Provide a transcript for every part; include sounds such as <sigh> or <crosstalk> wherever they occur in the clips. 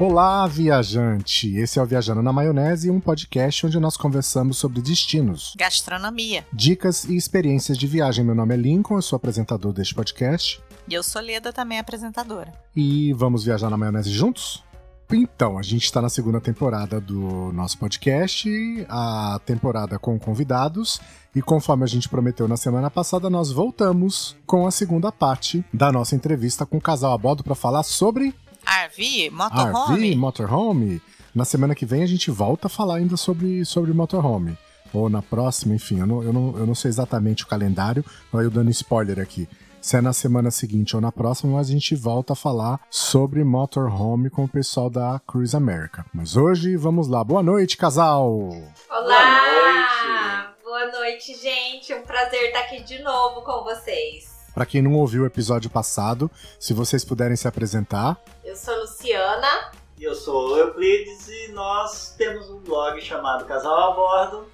Olá, viajante! Esse é o Viajando na Maionese, um podcast onde nós conversamos sobre destinos, Gastronomia. dicas e experiências de viagem. Meu nome é Lincoln, eu sou apresentador deste podcast. E eu sou Leda, também apresentadora. E vamos viajar na maionese juntos? Então, a gente está na segunda temporada do nosso podcast, a temporada com convidados, e conforme a gente prometeu na semana passada, nós voltamos com a segunda parte da nossa entrevista com o casal a bordo para falar sobre RV, motorhome. RV, motorhome. Na semana que vem a gente volta a falar ainda sobre, sobre motorhome. Ou na próxima, enfim, eu não, eu, não, eu não sei exatamente o calendário, mas eu dando spoiler aqui. Se é na semana seguinte ou na próxima, mas a gente volta a falar sobre motorhome com o pessoal da Cruise America. Mas hoje, vamos lá. Boa noite, casal! Olá! Boa noite, gente. Um prazer estar aqui de novo com vocês. Para quem não ouviu o episódio passado, se vocês puderem se apresentar. Eu sou Luciana. E eu sou o Euclides e nós temos um blog chamado Casal a Bordo.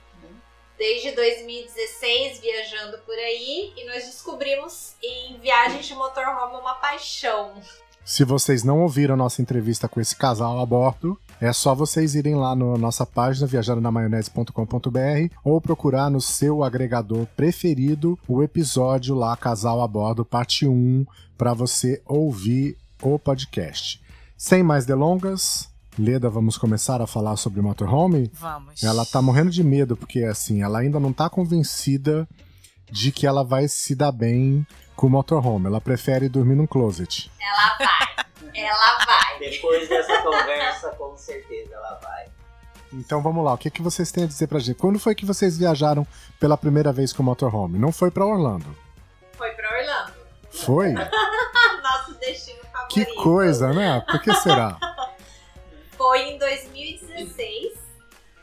Desde 2016 viajando por aí e nós descobrimos em viagens de motorhome uma paixão. Se vocês não ouviram a nossa entrevista com esse casal a bordo, é só vocês irem lá na nossa página viajandonamayonese.com.br ou procurar no seu agregador preferido o episódio lá Casal a Bordo parte 1 para você ouvir o podcast. Sem mais delongas, Leda, vamos começar a falar sobre motorhome? Vamos. Ela tá morrendo de medo porque assim, ela ainda não tá convencida de que ela vai se dar bem com o motorhome. Ela prefere dormir num closet. Ela vai. ela vai. Depois dessa conversa, com certeza ela vai. Então vamos lá, o que, que vocês têm a dizer pra gente? Quando foi que vocês viajaram pela primeira vez com o motorhome? Não foi pra Orlando? Foi pra Orlando. Foi? <laughs> Nosso destino favorito. Que coisa, né? Por que será? <laughs> Foi em 2016,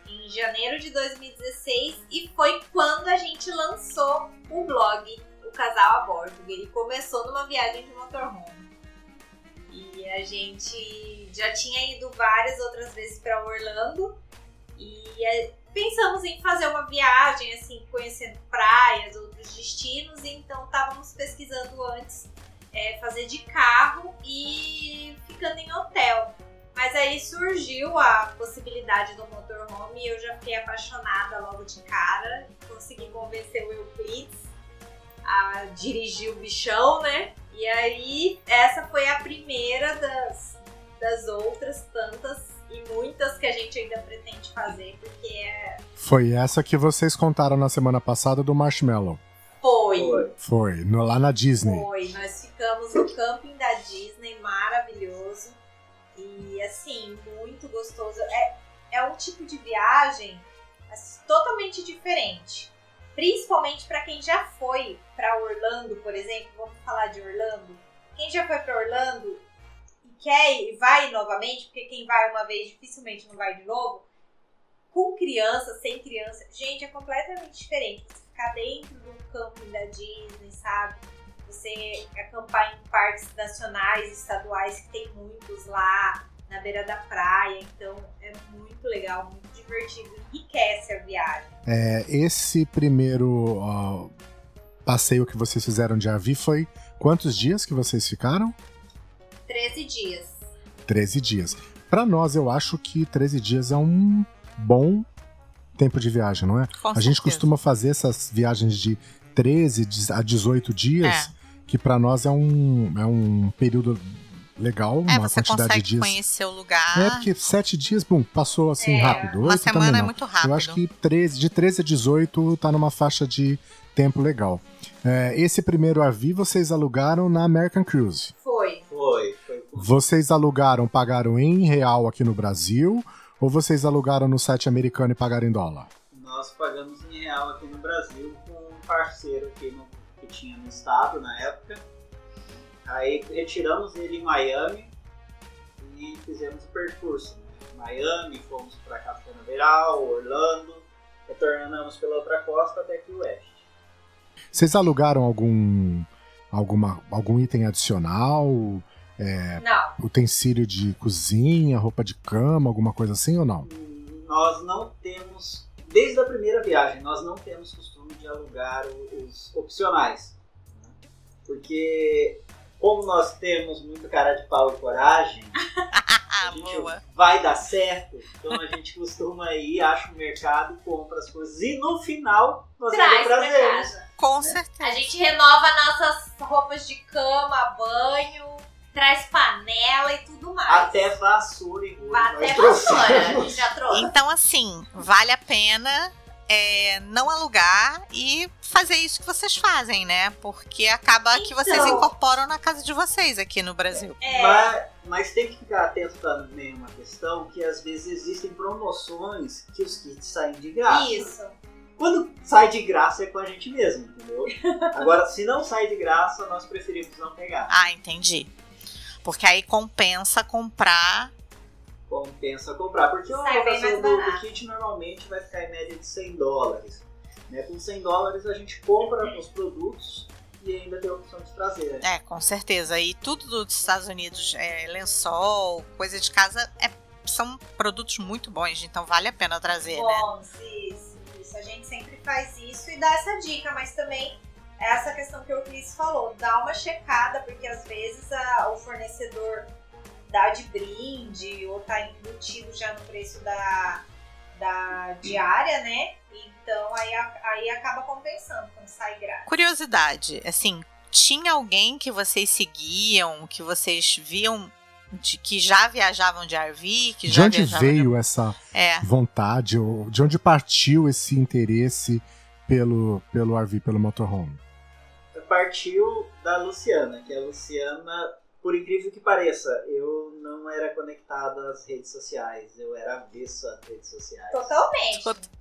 em janeiro de 2016, e foi quando a gente lançou o blog Casal a Bordo. Ele começou numa viagem de motorhome. E a gente já tinha ido várias outras vezes para Orlando e é, pensamos em fazer uma viagem, assim, conhecendo praias, outros destinos, então estávamos pesquisando antes é, fazer de carro e ficando em hotel. Mas aí surgiu a possibilidade do motorhome e eu já fiquei apaixonada logo de cara. Consegui convencer o Euclides a dirigir o bichão, né? E aí essa foi a primeira das, das outras tantas e muitas que a gente ainda pretende fazer, porque é. Foi essa que vocês contaram na semana passada do Marshmallow. Foi! Foi. Foi, no- lá na Disney. Foi, nós ficamos no camping da Disney, maravilhoso. E assim, muito gostoso. É, é um tipo de viagem assim, totalmente diferente. Principalmente para quem já foi para Orlando, por exemplo. Vamos falar de Orlando. Quem já foi para Orlando e quer ir, vai novamente, porque quem vai uma vez dificilmente não vai de novo. Com criança, sem criança, gente, é completamente diferente. Você ficar dentro do camping da Disney, sabe? você acampar em parques nacionais, estaduais, que tem muitos lá na beira da praia. Então é muito legal, muito divertido, enriquece a viagem. É, esse primeiro ó, passeio que vocês fizeram de RV foi quantos dias que vocês ficaram? 13 dias. 13 dias. Pra nós, eu acho que 13 dias é um bom tempo de viagem, não é? Com a gente costuma fazer essas viagens de 13 a 18 dias, É. que pra nós é um, é um período legal, É, uma você quantidade consegue de dias. conhecer o lugar. É, porque sete dias, bum, passou assim É, rápido. Uma Oito semana também é não. muito rápido. Eu acho que 13, de 13 a 18 tá numa faixa de tempo legal. É, esse primeiro RV vocês alugaram na American Cruise. Foi. Foi, foi. Vocês alugaram, pagaram em real aqui no Brasil? Ou vocês alugaram no site americano e pagaram em dólar? Nós pagamos em real aqui no Brasil com um parceiro aqui no, que tinha no estado na época. Aí retiramos ele em Miami e fizemos o percurso. Miami, fomos para Canaveral, Orlando, retornamos pela outra costa até aqui o oeste. Vocês alugaram algum, alguma, algum item adicional? Não. Utensílio de cozinha, roupa de cama, alguma coisa assim ou não? Nós não temos, desde a primeira viagem, nós não temos costume de alugar os opcionais. né? Porque como nós temos muito cara de pau e coragem, <laughs> a gente boa. vai dar certo. Então a gente costuma ir, acha o mercado, compra as coisas e no final nós ainda Traz pra trazemos. casa. Com né? certeza. A gente renova nossas roupas de cama, banho, traz panela e tudo mais. Até vassoura e. Até vassoura. A gente já trouxe. Então, assim, vale a pena é, não alugar e fazer isso que vocês fazem, né? Porque acaba que vocês Então. incorporam na casa de vocês aqui no Brasil. É, Mas, mas tem que ficar atento também uma questão que às vezes existem promoções que os kits saem de graça. isso. Quando sai de graça é com a gente mesmo, entendeu? <laughs> Agora, se não sai de graça, nós preferimos não pegar. Ah, entendi. Porque aí compensa comprar. Compensa comprar. Porque a Sai bem alocação mais do, do kit normalmente vai ficar em média de 100 dólares. Né? Com 100 dólares a gente compra os produtos e ainda tem a opção de trazer. É, com certeza. E tudo dos Estados Unidos, é, lençol, coisa de casa, é- são produtos muito bons, então vale a pena trazer, né? Bom, isso, isso. A gente sempre faz isso e dá essa dica, mas também essa questão que o Cris falou, dá uma checada, porque às vezes a- o fornecedor dá de brinde ou tá embutido já no preço da, da diária, né? Então aí, aí acaba compensando quando sai grátis. Curiosidade, assim, tinha alguém que vocês seguiam, que vocês viam de, que já viajavam de RV, que De já onde viajavam de- veio essa É, vontade, ou de onde partiu esse interesse pelo, pelo RV, pelo motorhome? Partiu da Luciana, que a Luciana, por incrível que pareça, eu não era conectado às redes sociais, eu era avesso às redes sociais. Totalmente.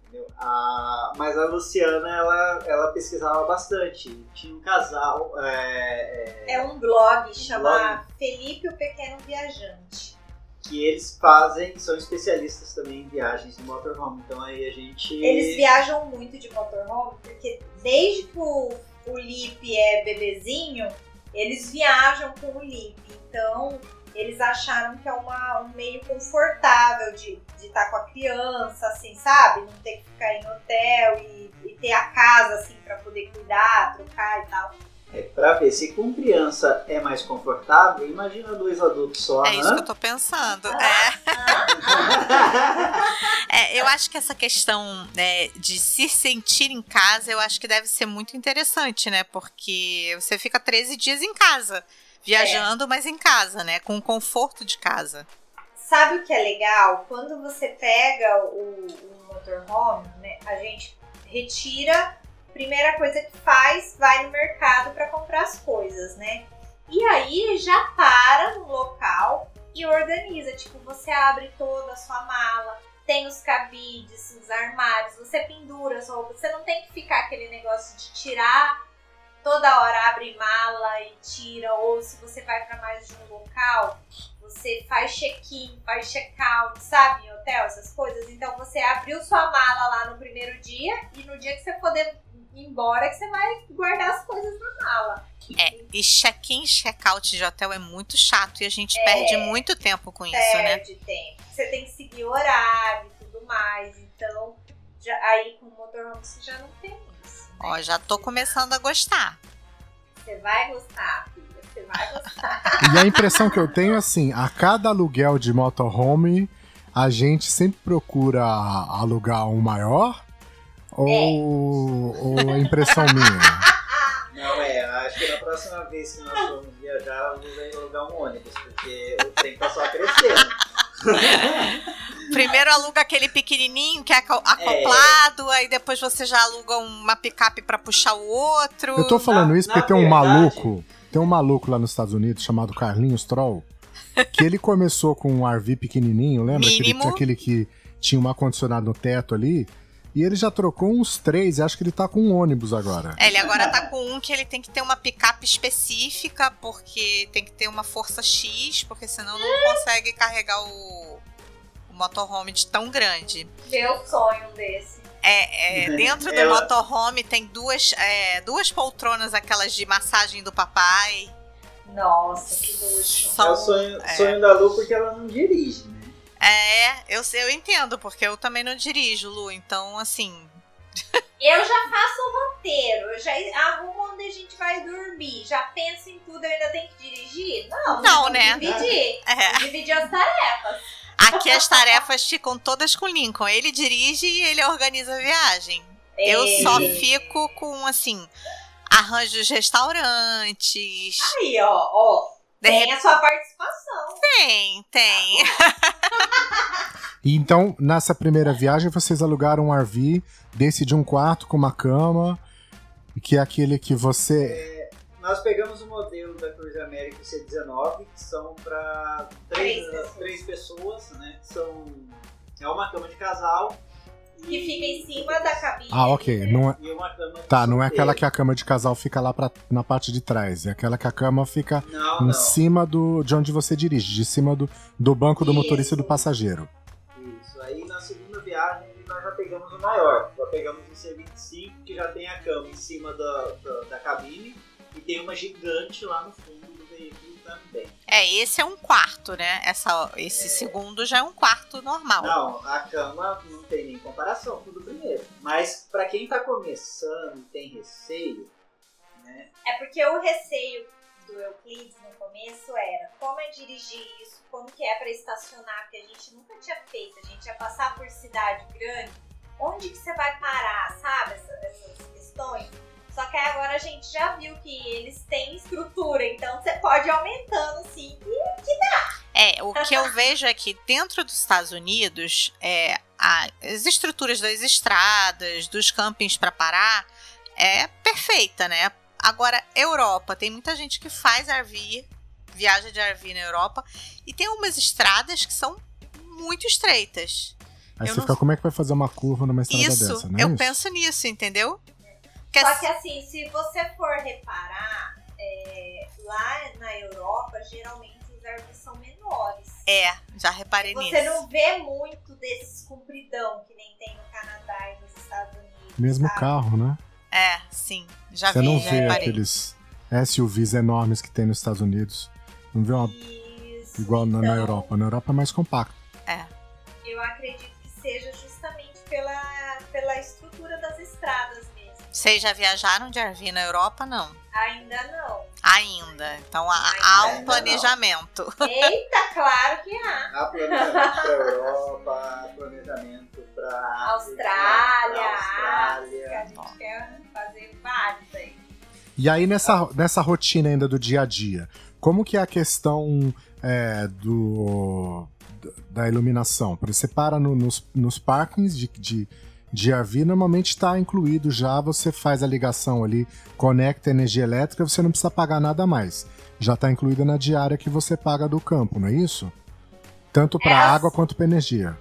entendeu? A- mas a Luciana, ela, ela pesquisava bastante. Tinha um casal. é, é, É um blog, chama blog. Felipe o Pequeno Viajante. que eles fazem, são especialistas também em viagens de motorhome. Então aí a gente. Eles viajam muito de motorhome, porque desde que o, o Lipe é bebezinho, eles viajam com o Lipe. Então, eles acharam que é uma, um meio confortável de estar com a criança, assim, sabe? Não ter que ficar em hotel e, e ter a casa, assim, pra poder cuidar, trocar e tal. É, pra ver se com criança é mais confortável, imagina dois adultos só, é isso né? que eu tô pensando. É. <laughs> É, eu acho que essa questão né, de se sentir em casa, eu acho que deve ser muito interessante, né? Porque você fica 13 dias em casa, viajando, mas em casa, né? Com o conforto de casa. Sabe o que é legal? Quando você pega o, o motorhome, né, a gente retira, primeira coisa que faz, vai no mercado para comprar as coisas, né? E aí já para no local e organiza, tipo, você abre toda a sua mala, tem os cabides, os armários, você pendura as roupas, você não tem que ficar aquele negócio de tirar toda hora abre mala e tira, ou se você vai para mais de um local, você faz check-in, faz check-out, sabe, em hotel, essas coisas. Então você abriu sua mala lá no primeiro dia e no dia que você ir embora que você vai guardar as coisas na mala. É, e check-in, check-out de hotel é muito chato e a gente perde muito tempo com isso, né? Perde tempo. Você tem que seguir horário e tudo mais. Então, já, aí com o motorhome você já não tem isso. né? Ó, já tô começando a gostar. Você vai gostar, filha. Você vai gostar. <laughs> E a impressão que eu tenho é assim, a cada aluguel de motorhome, a gente sempre procura alugar um maior? Ou, ou é impressão minha? <laughs> Não é, acho que na próxima vez que nós formos viajar, vamos alugar um ônibus, porque o trem tá só crescendo. <laughs> Primeiro aluga aquele pequenininho que é aco- acoplado, aí depois você já aluga uma picape pra puxar o outro. Eu tô falando Na- isso na porque tem um verdade- maluco, tem um maluco lá nos Estados Unidos chamado Carlinhos Troll, que ele começou com um RV pequenininho, lembra? Aquele, aquele que tinha um ar-condicionado no teto ali. E ele já trocou uns três, e acho que ele tá com um ônibus agora. É, ele agora tá com um que ele tem que ter uma picape específica, porque tem que ter uma força X, porque senão não consegue carregar o, o motorhome de tão grande. Meu sonho desse. É, é, dentro do Ela- motorhome tem duas, é, duas poltronas, aquelas de massagem do papai. Nossa, que luxo. É São- o sonho, é. sonho da Lu porque ela não dirige? É, eu, eu entendo, porque eu também não dirijo, Lu. Então, assim, Eu já faço o roteiro, eu já arrumo onde a gente vai dormir, já penso em tudo, eu ainda tenho que dirigir? Não, Não, né? Dividir. É. Dividir as tarefas. Aqui as tarefas ficam todas com o Lincoln. Ele dirige e ele organiza a viagem. Eu É. só fico com, assim, arranjo dos restaurantes. Aí, ó, ó. De Tem a sua participação. Tem, tem. E então, nessa primeira viagem, vocês alugaram um RV desse de um quarto com uma cama, que é aquele que você. Nós pegamos o modelo da Cruz América C19, que são para três, três pessoas, né? São, é uma cama de casal. Que fica em cima da cabine. Ah, ok. Não é... E uma cama de Tá, não é aquela que a cama de casal fica lá pra, na parte de trás. É aquela que a cama fica Não, em não. cima do, de onde você dirige, de cima do, do banco do Isso. motorista e do passageiro. Isso. Aí na segunda viagem nós já pegamos o maior. Já pegamos o C25, que já tem a cama em cima da, da, da cabine e tem uma gigante lá no fundo do veículo também. É, esse é um quarto, né? Essa, esse segundo já é um quarto normal. Não, a cama não tem nem comparação com o do primeiro. Mas pra quem tá começando e tem receio, né? É porque o receio do Euclides no começo era como é dirigir isso, como que é pra estacionar, porque a gente nunca tinha feito, a gente ia passar por cidade grande, onde que você vai parar, sabe? Essa- essas questões. Só que aí agora a gente já viu que eles têm estrutura, então você pode ir aumentando sim. É, o que eu vejo é que dentro dos Estados Unidos, é, as estruturas das estradas, dos campings para parar, é perfeita, né? Agora, Europa, tem muita gente que faz RV, viaja de RV na Europa, e tem umas estradas que são muito estreitas. Aí Eu você não- fica, como é que vai fazer uma curva numa estrada Isso, dessa, né? eu Isso. penso nisso, entendeu? Só que assim, se você for reparar, é, lá na Europa, geralmente os RVs são menores. É, já reparei Você nisso. não vê muito desses compridão que nem tem no Canadá e nos Estados Unidos. Mesmo sabe? carro, né? É, sim, já Você vi, não já vê reparei. aqueles SUVs enormes que tem nos Estados Unidos. Não vê uma Isso. igual na, na Então, Europa. Na Europa é mais compacto. Eu acredito que seja Vocês já viajaram de RV na Europa? Não. Ainda não. Ainda. Então há, Ainda há não. um planejamento. Eita, claro que há. Há planejamento para Europa, há planejamento para Austrália, Austrália. África, a gente quer fazer vários aí. E aí, nessa, nessa rotina ainda do dia a dia, como que é a questão é, do, da iluminação? Por exemplo, Você para no- nos, nos parkings de, de, de RV, normalmente está incluído já, você faz a ligação ali, conecta a energia elétrica, você não precisa pagar nada mais. Já está incluída na diária que você paga do campo, não é isso? Tanto para É, água quanto para energia.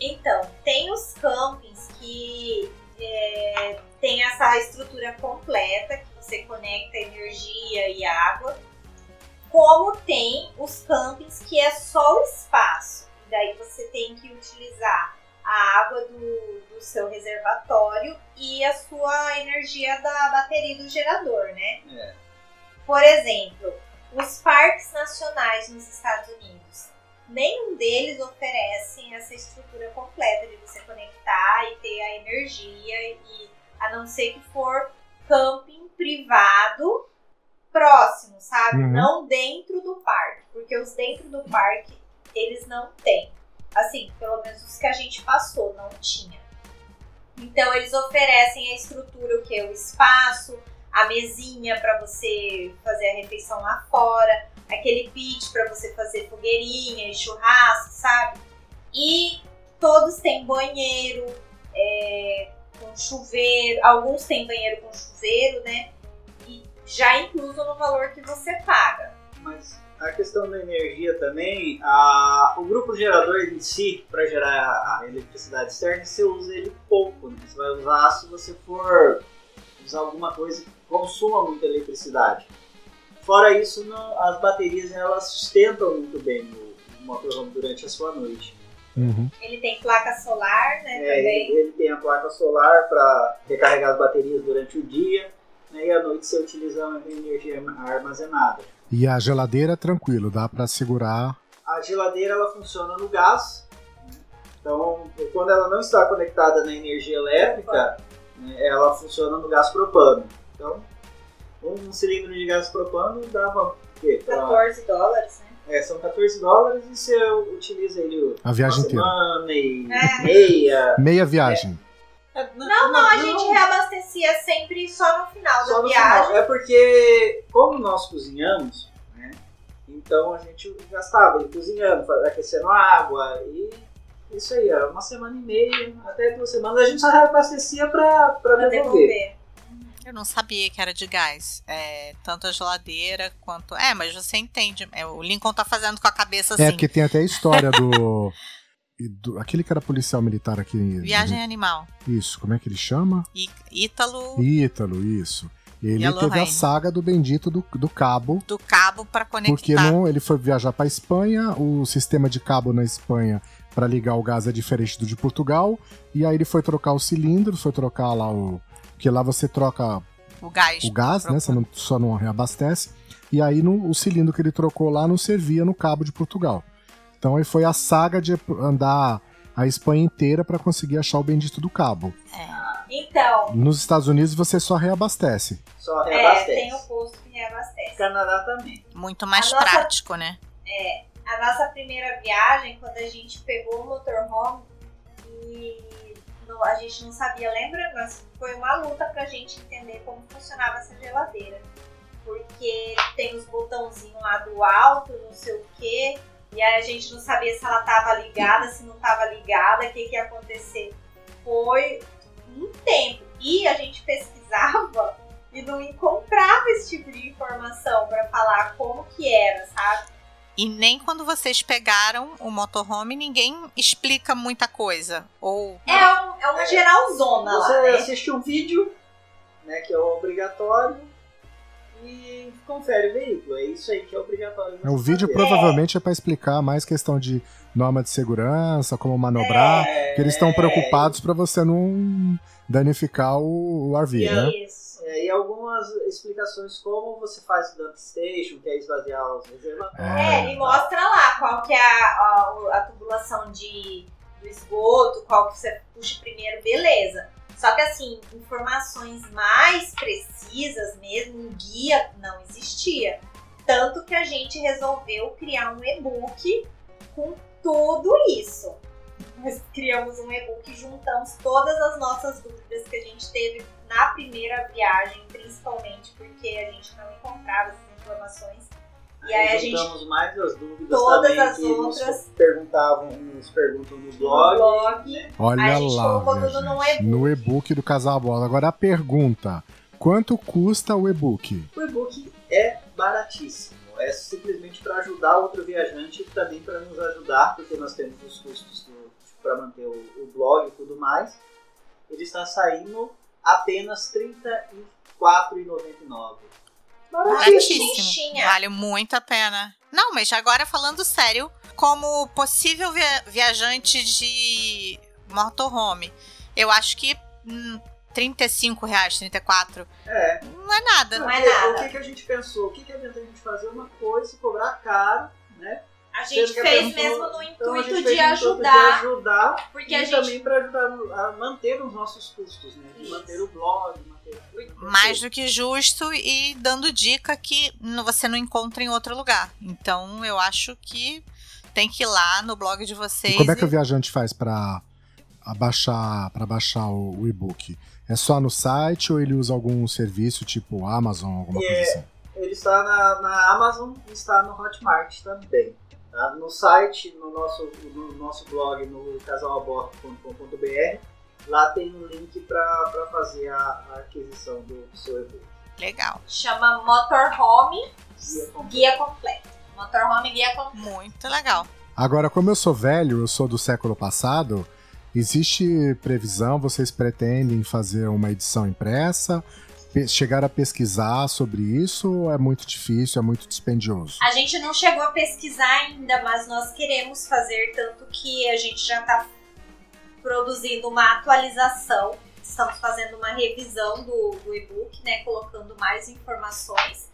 Então, tem os campings que é, tem essa estrutura completa, que você conecta energia e água, como tem os campings que é só o espaço. Daí você tem que utilizar a água do, do seu reservatório e a sua energia da bateria do gerador, né? É. Por exemplo, os parques nacionais nos Estados Unidos, nenhum deles oferecem essa estrutura completa de você conectar e ter a energia e a não ser que for camping privado próximo, sabe? Uhum. Não dentro do parque, porque os dentro do parque eles não têm. Assim, pelo menos os que a gente passou não tinha. Então eles oferecem a estrutura, o que? O espaço, a mesinha para você fazer a refeição lá fora, aquele pit para você fazer fogueirinha e churrasco, sabe? E todos têm banheiro, é, com chuveiro, alguns têm banheiro com chuveiro, né? E já incluso no valor que você paga. Mas a questão da energia também, a, o grupo gerador em si, para gerar a eletricidade externa, você usa ele pouco. Né? Você vai usar se você for usar alguma coisa que consuma muita eletricidade. Fora isso, não- as baterias elas sustentam muito bem o, o motorhome durante a sua noite. Uhum. Ele tem placa solar, né? É, também. ele, ele tem a placa solar para recarregar as baterias durante o dia né, e à noite você utiliza a energia armazenada. E a geladeira, tranquilo, dá para segurar. A geladeira ela funciona no gás. né? Então, quando ela não está conectada na energia elétrica, né, ela funciona no gás propano. Então, Um cilindro de gás propano dava o quê? Pra- 14 dólares, né? É, são 14 dólares e você utiliza ele A viagem uma inteira. semana e É. meia. Meia viagem. É, Não, não, a gente reabastecia sempre só no final Só da no viagem. final. É porque, como nós cozinhamos, né? Então a gente gastava ele cozinhando, aquecendo água e isso aí, era uma semana e meia, até duas semanas, a gente só reabastecia pra, pra Pra devolver. devolver. Eu não sabia que era de gás. É, tanto a geladeira quanto. É, mas você entende. É, o Lincoln tá fazendo com a cabeça assim. É, porque tem até a história do, <laughs> do- Aquele que era policial militar aqui. Viagem animal. Isso, como é que ele chama? E Ítalo Ítalo, isso. Ele a teve a Lorraine. saga do bendito do, do cabo. do cabo pra conectar. Porque não, ele foi viajar para Espanha, o sistema de cabo na Espanha para ligar o gás é diferente do de Portugal, e aí ele foi trocar o cilindro, foi trocar lá o. Porque lá você troca O gás. o gás, né? Você não, só não reabastece. E aí no, o cilindro que ele trocou lá não servia no cabo de Portugal. Então aí foi a saga de andar a Espanha inteira para conseguir achar o bendito do cabo. Então, Nos Estados Unidos você só reabastece. Só é, reabastece. tem o posto que reabastece. Canadá também. Muito mais A nossa- prático, né? A nossa primeira viagem, quando a gente pegou o motorhome e não- a gente não sabia, lembra? Mas foi uma luta pra gente entender como funcionava essa geladeira. Porque tem os botãozinhos lá do alto, não sei o quê. E aí a gente não sabia se ela tava ligada, se não tava ligada, o que, que ia acontecer. Foi um tempo. E a gente pesquisava e não encontrava esse tipo de informação pra falar como que era, sabe? E nem quando vocês pegaram o motorhome, ninguém explica muita coisa. Ou. É, um- é uma geralzona Você lá, né? assiste um vídeo, né, que é obrigatório, e confere o veículo. É isso aí que é obrigatório. O vídeo fazer. provavelmente é para explicar mais questão de norma de segurança, como manobrar, É, que eles estão preocupados para você não danificar o, o RV, E né? Isso. É, e algumas explicações como você faz o dump station, que é esvaziar os reservatórios. É, ele mostra lá qual que é a, a, a tubulação de, do esgoto, qual que você puxa primeiro, beleza. Só que assim, informações mais precisas mesmo, um guia não existia. Tanto que a gente resolveu criar um e-book com tudo isso. Nós criamos um e-book juntamos todas as nossas dúvidas que a gente teve na primeira viagem, principalmente porque a gente não encontrava essas informações. E aí a gente mais as dúvidas todas também as que outras- nos perguntavam, nos perguntam no no blog. blog. Olha a gente lá, gente, e-book. no e-book do Casal Bola. Agora a pergunta: quanto custa o e-book? O e-book é baratíssimo. É simplesmente para ajudar outro viajante e também para nos ajudar, porque nós temos os custos para manter o, o blog e tudo mais. Ele está saindo apenas R$ 34,99. Baratíssimo. Vale muito a pena. Não, mas agora falando sério, como possível via- viajante de motorhome, eu acho que hum, 35 reais, 34, É, não é nada. Não é porque nada. O que, que a gente pensou? O que, que adianta a gente fazer uma coisa e cobrar caro, né? A gente Sendo fez pessoa- mesmo no Então a intuito gente de ajudar, de ajudar porque e a gente também para ajudar no- a manter os nossos custos, né? De manter o blog, manter Mais do que justo e dando dica que você não encontra em outro lugar. Então eu acho que tem que ir lá no blog de vocês. E como é que o e- viajante faz para baixar, pra baixar o, o e-book? É só no site ou ele usa algum serviço tipo Amazon, alguma coisa É. assim? Ele está na, na Amazon e está no Hotmart também. tá? No site, no nosso, no nosso blog, no casalabordo.com.br, lá tem um link para fazer a, a aquisição do seu e-book. Legal. chama Motorhome Guia completo. Guia Completo. Motorhome Guia Completo. Muito legal. Agora, como eu sou velho, eu sou do século passado, existe previsão, vocês pretendem fazer uma edição impressa? Chegar a pesquisar sobre isso ou é muito difícil, é muito dispendioso? A gente não chegou a pesquisar ainda, mas nós queremos fazer, tanto que a gente já está produzindo uma atualização. Estamos fazendo uma revisão do, do e-book, né? Colocando mais informações.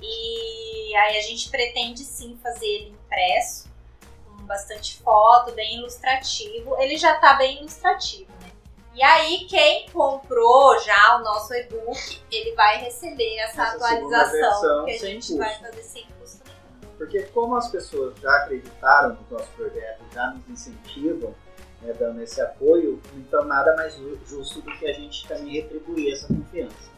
E aí a gente pretende sim fazer ele impresso, com bastante foto, bem ilustrativo. Ele já está bem ilustrativo, né? E aí, quem comprou já o nosso e-book, ele vai receber essa, Essa atualização que a gente custo. vai fazer sem custo nenhum. Porque como as pessoas já acreditaram no nosso projeto, já nos incentivam, né, dando esse apoio, então nada mais ju- justo do que a gente também retribuir essa confiança.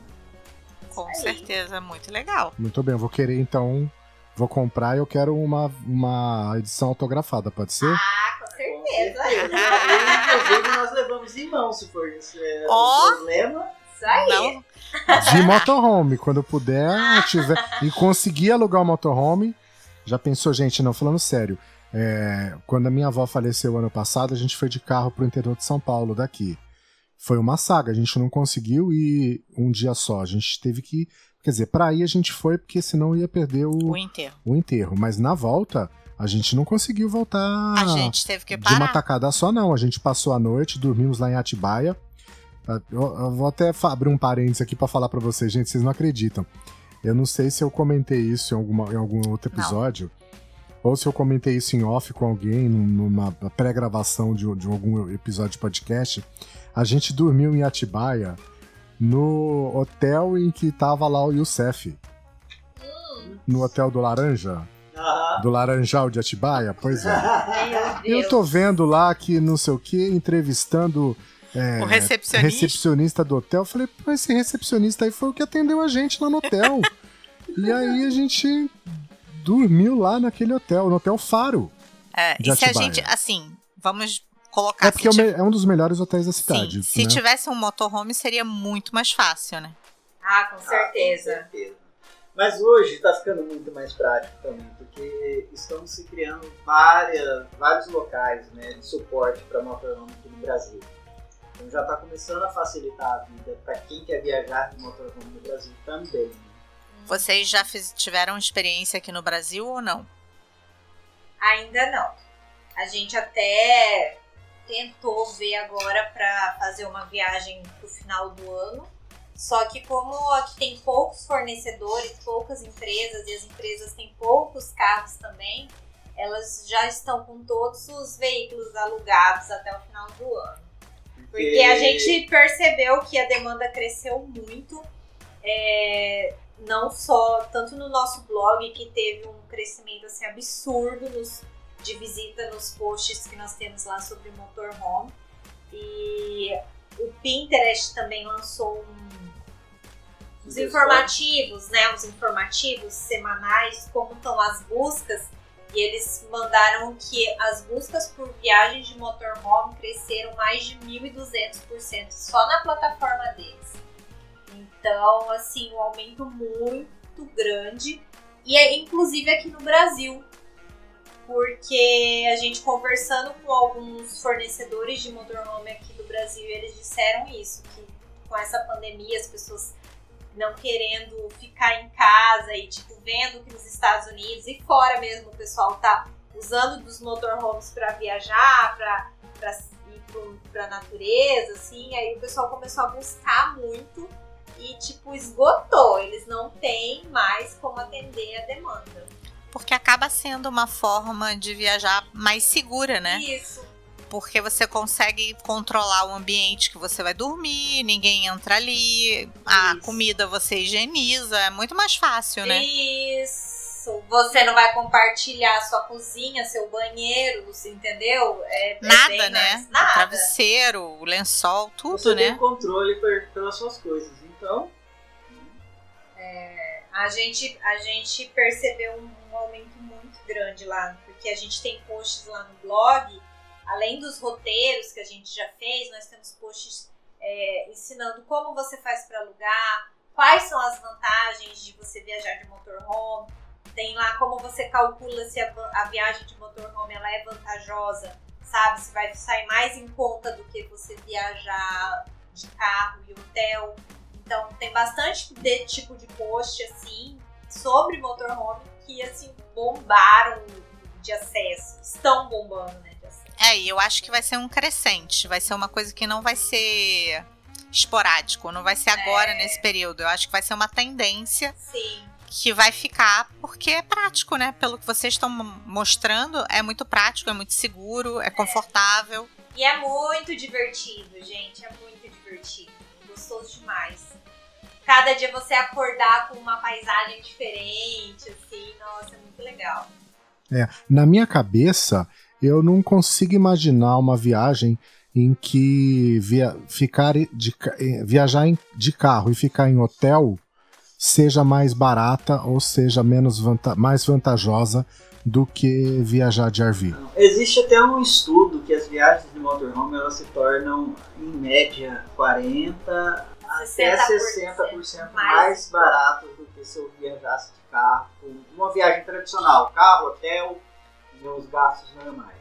Com aí. certeza, muito legal. Muito bem, eu vou querer então. Vou comprar e eu quero uma, uma edição autografada, pode ser? Ah, com certeza. E, <laughs> inclusive, nós levamos em mão, se for esse é, Ó. o problema. Isso aí. Não, De motorhome, quando eu puder, eu tiver. E conseguir alugar o motorhome. Já pensou, gente, não, falando sério. É, quando a minha avó faleceu ano passado, a gente foi de carro pro interior de São Paulo, daqui. Foi uma saga, a gente não conseguiu ir um dia só. A gente teve que. Quer dizer, pra ir a gente foi, porque senão ia perder o, o enterro. o enterro. Mas na volta, a gente não conseguiu voltar A gente teve que Ah, de uma parar. tacada só, não. A gente passou a noite, dormimos lá em Atibaia. Ah, Eu, eu vou até abrir um parênteses aqui pra falar pra vocês, gente, vocês não acreditam. Eu não sei se eu comentei isso em, alguma, em algum outro Não. Ou se eu comentei isso em off com alguém, num- numa pré-gravação de, de algum episódio de podcast. A gente dormiu em Atibaia no hotel em que tava lá o Youssef. No hotel do Laranja, do Laranjal de Atibaia, pois é. Eu tô vendo lá que não sei o que, entrevistando é, O recepcionista. recepcionista do hotel. Eu falei, pô, esse recepcionista aí foi o que atendeu a gente lá no hotel. <laughs> e aí a gente dormiu lá naquele hotel, no Hotel Faro. É, de e se a gente, assim, vamos colocar. É porque é, tiv- é um dos melhores hotéis da Sim, cidade. se né? tivesse um motorhome seria muito mais fácil, né? Ah, com Ah, com certeza. certeza. Mas hoje está ficando muito mais prático também, porque estão se criando várias, vários locais né, de suporte para motorhome aqui no Brasil. Então já está começando a facilitar a vida para quem quer viajar de motorhome no Brasil também. Vocês já fiz- tiveram experiência aqui no Brasil ou não? Ainda não. A gente até tentou ver agora para fazer uma viagem pro final do ano. Só que como aqui tem poucos fornecedores, poucas empresas e as empresas têm poucos carros também, elas já estão com todos os veículos alugados até o final do ano. Porque a gente percebeu que a demanda cresceu muito, é, não só tanto no nosso blog que teve um crescimento assim absurdo nos, de visita nos posts que nós temos lá sobre motorhome e o Pinterest também lançou um, uns informativos, né, uns informativos semanais como estão as buscas e eles mandaram que as buscas por viagens de motorhome cresceram mais de 1.200% só na plataforma deles. Então, assim, um aumento muito grande. E é inclusive aqui no Brasil. Porque a gente conversando com alguns fornecedores de motorhome aqui do Brasil, eles disseram isso, que com essa pandemia as pessoas não querendo ficar em casa e tipo vendo que nos Estados Unidos e fora mesmo o pessoal tá usando dos motorhomes para viajar, para pra natureza, assim, aí o pessoal começou a buscar muito e tipo esgotou, eles não têm mais como atender a demanda. Porque acaba sendo uma forma de viajar mais segura, né? Isso. Porque você consegue controlar o ambiente que você vai dormir, ninguém entra ali, a Isso. comida você higieniza, é muito mais fácil, né? Isso. Você não vai compartilhar sua cozinha, seu banheiro, você entendeu? É, é Nada, né? Nada. Travesseiro, o lençol, tudo, Você né? tem controle pelas suas coisas. Então, A gente, a gente percebeu um, um aumento muito grande lá, porque a gente tem posts lá no blog, além dos roteiros que a gente já fez, nós temos posts é, ensinando como você faz para alugar, quais são as vantagens de você viajar de motorhome, tem lá como você calcula se a, a viagem de motorhome ela é vantajosa, sabe? Se vai sair mais em conta do que você viajar de carro e hotel. Então tem bastante de tipo de post assim sobre motorhome que assim bombaram de acesso, estão bombando, né, de acesso. É, e eu acho que vai ser um crescente, vai ser uma coisa que não vai ser esporádico, não vai ser agora nesse período. Eu acho que vai ser uma tendência Sim. que vai ficar porque é prático, né? Pelo que vocês estão mostrando, é muito prático, é muito seguro, é confortável. E é muito divertido, gente. É muito divertido. Gostoso demais. Cada dia você acordar com uma paisagem diferente, assim, nossa, é muito legal. É, na minha cabeça, eu não consigo imaginar uma viagem em que via, ficar de, viajar em, de carro e ficar em hotel seja mais barata ou seja menos vanta, mais vantajosa do que viajar de RV. Existe até um estudo que as viagens de motorhome elas se tornam em média 40 até 60% mais baratas do que se eu viajasse de carro, uma viagem tradicional, carro, hotel, meus gastos normais.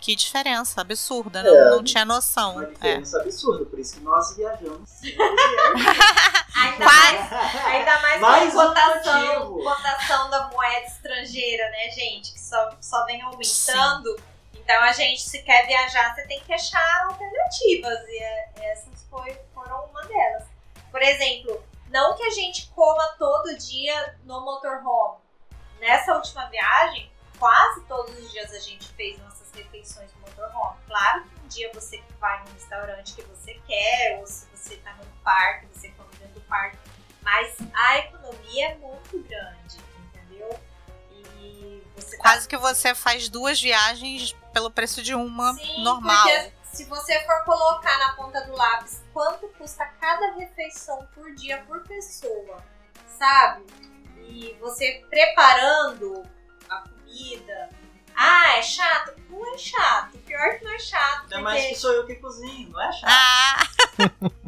Que diferença absurda, não, é, não tinha noção. Uma diferença é. absurda, por isso que nós viajamos. <laughs> ainda, mais, ainda mais, mais com cotação, cotação da moeda estrangeira, né, gente? Que só, só vem aumentando. Sim. Então a gente, se quer viajar, você tem que achar alternativas. E é, essas foi, foram uma delas. Por exemplo, não que a gente coma todo dia no motorhome. Nessa última viagem, quase todos os dias a gente fez nossas refeições no motorhome. Claro que um dia você vai num restaurante que você quer, ou se você está no parque, você come dentro do parque. Mas a economia é muito grande, entendeu? E você tá Quase tá... que você faz duas viagens pelo preço de uma Sim, normal. Porque se você for colocar na ponta do lápis quanto custa cada refeição por dia por pessoa, sabe? E você preparando a comida. Ah, é chato? Não é chato. Pior que não é chato. Ainda porque... mais que sou eu que cozinho, não é chato. Ah! <laughs>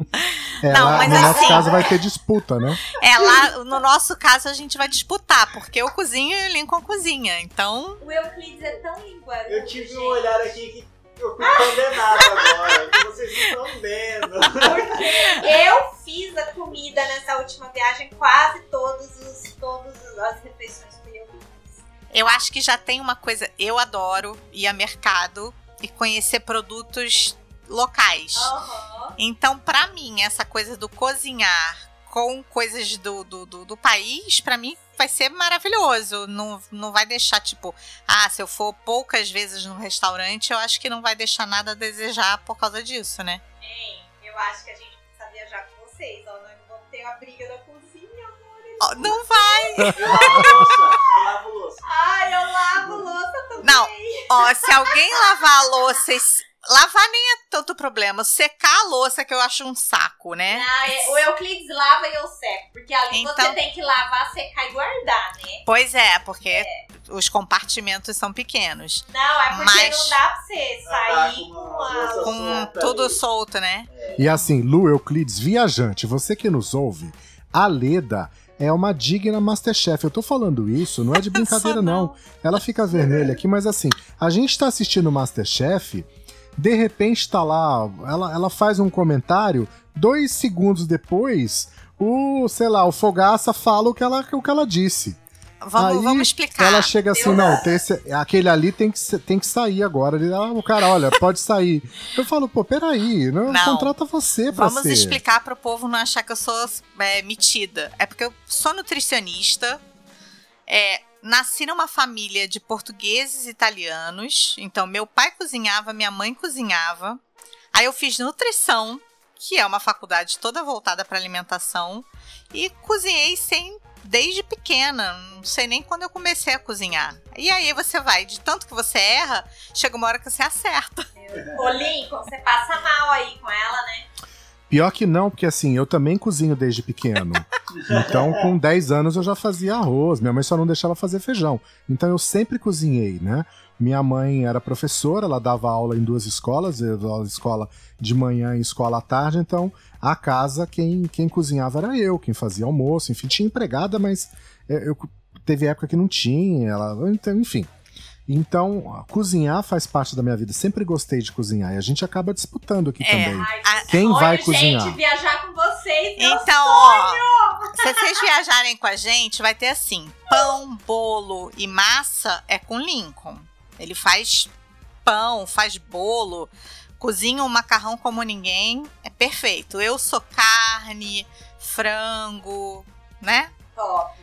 É, não, lá, mas no assim, nosso caso vai ter disputa, né? É, lá no nosso caso a gente vai disputar, porque eu cozinho e o Lincoln cozinha, então... O Euclides é tão linguarudo, Eu tive gente. um olhar aqui que eu fui condenado agora, vocês estão vendo. Porque eu fiz a comida nessa última viagem, quase todos os, todas as refeições que eu fiz. Eu acho que já tem uma coisa, eu adoro ir a mercado e conhecer produtos locais. Uhum. Então, para mim, essa coisa do cozinhar com coisas do, do, do, do país, para mim vai ser maravilhoso. Não, não vai deixar, tipo, ah, se eu for poucas vezes no restaurante, eu acho que não vai deixar nada a desejar por causa disso, né? Hein, eu acho que a gente precisa viajar com vocês, ó. Nós vamos ter a briga da cozinha, amor. Oh, não vai! <laughs> Eu lavo louça, eu lavo louça. Ai, eu lavo louça também. Não, ó, se alguém lavar a louça Lavar nem é tanto problema. Secar a louça que eu acho um saco, né? Ah, é, o Euclides lava e eu seco. Porque ali então, você tem que lavar, secar e guardar, né? Pois é, porque é. os compartimentos são pequenos. Não, é porque mas... não dá pra você sair com, a... com tudo solto, né? É. E assim, Lu Euclides, viajante, você que nos ouve, a Leda é uma digna Masterchef. Eu tô falando isso, não é de <laughs> brincadeira, não. não. Ela fica vermelha aqui, mas assim, a gente tá assistindo Masterchef de repente tá lá, ela, ela faz um comentário, dois segundos depois, o, sei lá, o Fogaça fala o que ela, o que ela disse. Vamos, Aí, vamos explicar. Ela chega assim, Eu... não, esse, aquele ali tem que, tem que sair agora. Ele, ah, o cara, olha, pode sair. Eu falo, pô, peraí, não, não. contrata você pra Vamos ser. explicar pro povo não achar que eu sou é, metida. É porque eu sou nutricionista, é, nasci numa família de portugueses e italianos. Então, meu pai cozinhava, minha mãe cozinhava. Aí eu fiz nutrição, que é uma faculdade toda voltada para alimentação, e cozinhei sem desde pequena, não sei nem quando eu comecei a cozinhar. E aí você vai, de tanto que você erra, chega uma hora que você acerta. Lincoln, você passa mal aí com ela, né? Pior que não, porque assim, eu também cozinho desde pequeno. Então, com 10 anos eu já fazia arroz, minha mãe só não deixava fazer feijão. Então eu sempre cozinhei, né? Minha mãe era professora, ela dava aula em duas escolas, escola de manhã e escola à tarde, então a casa quem, quem cozinhava era eu, quem fazia almoço, enfim, tinha empregada, mas é, eu, teve época que não tinha, ela, então, enfim. Então, cozinhar faz parte da minha vida. Sempre gostei de cozinhar. E a gente acaba disputando aqui é, também. Ai, Quem sonho, vai cozinhar? gente, viajar com vocês. Então, ó, se vocês viajarem com a gente, vai ter assim: pão, bolo e massa é com Lincoln. Ele faz pão, faz bolo, cozinha um macarrão como ninguém. É perfeito. Eu sou carne, frango, né? Top.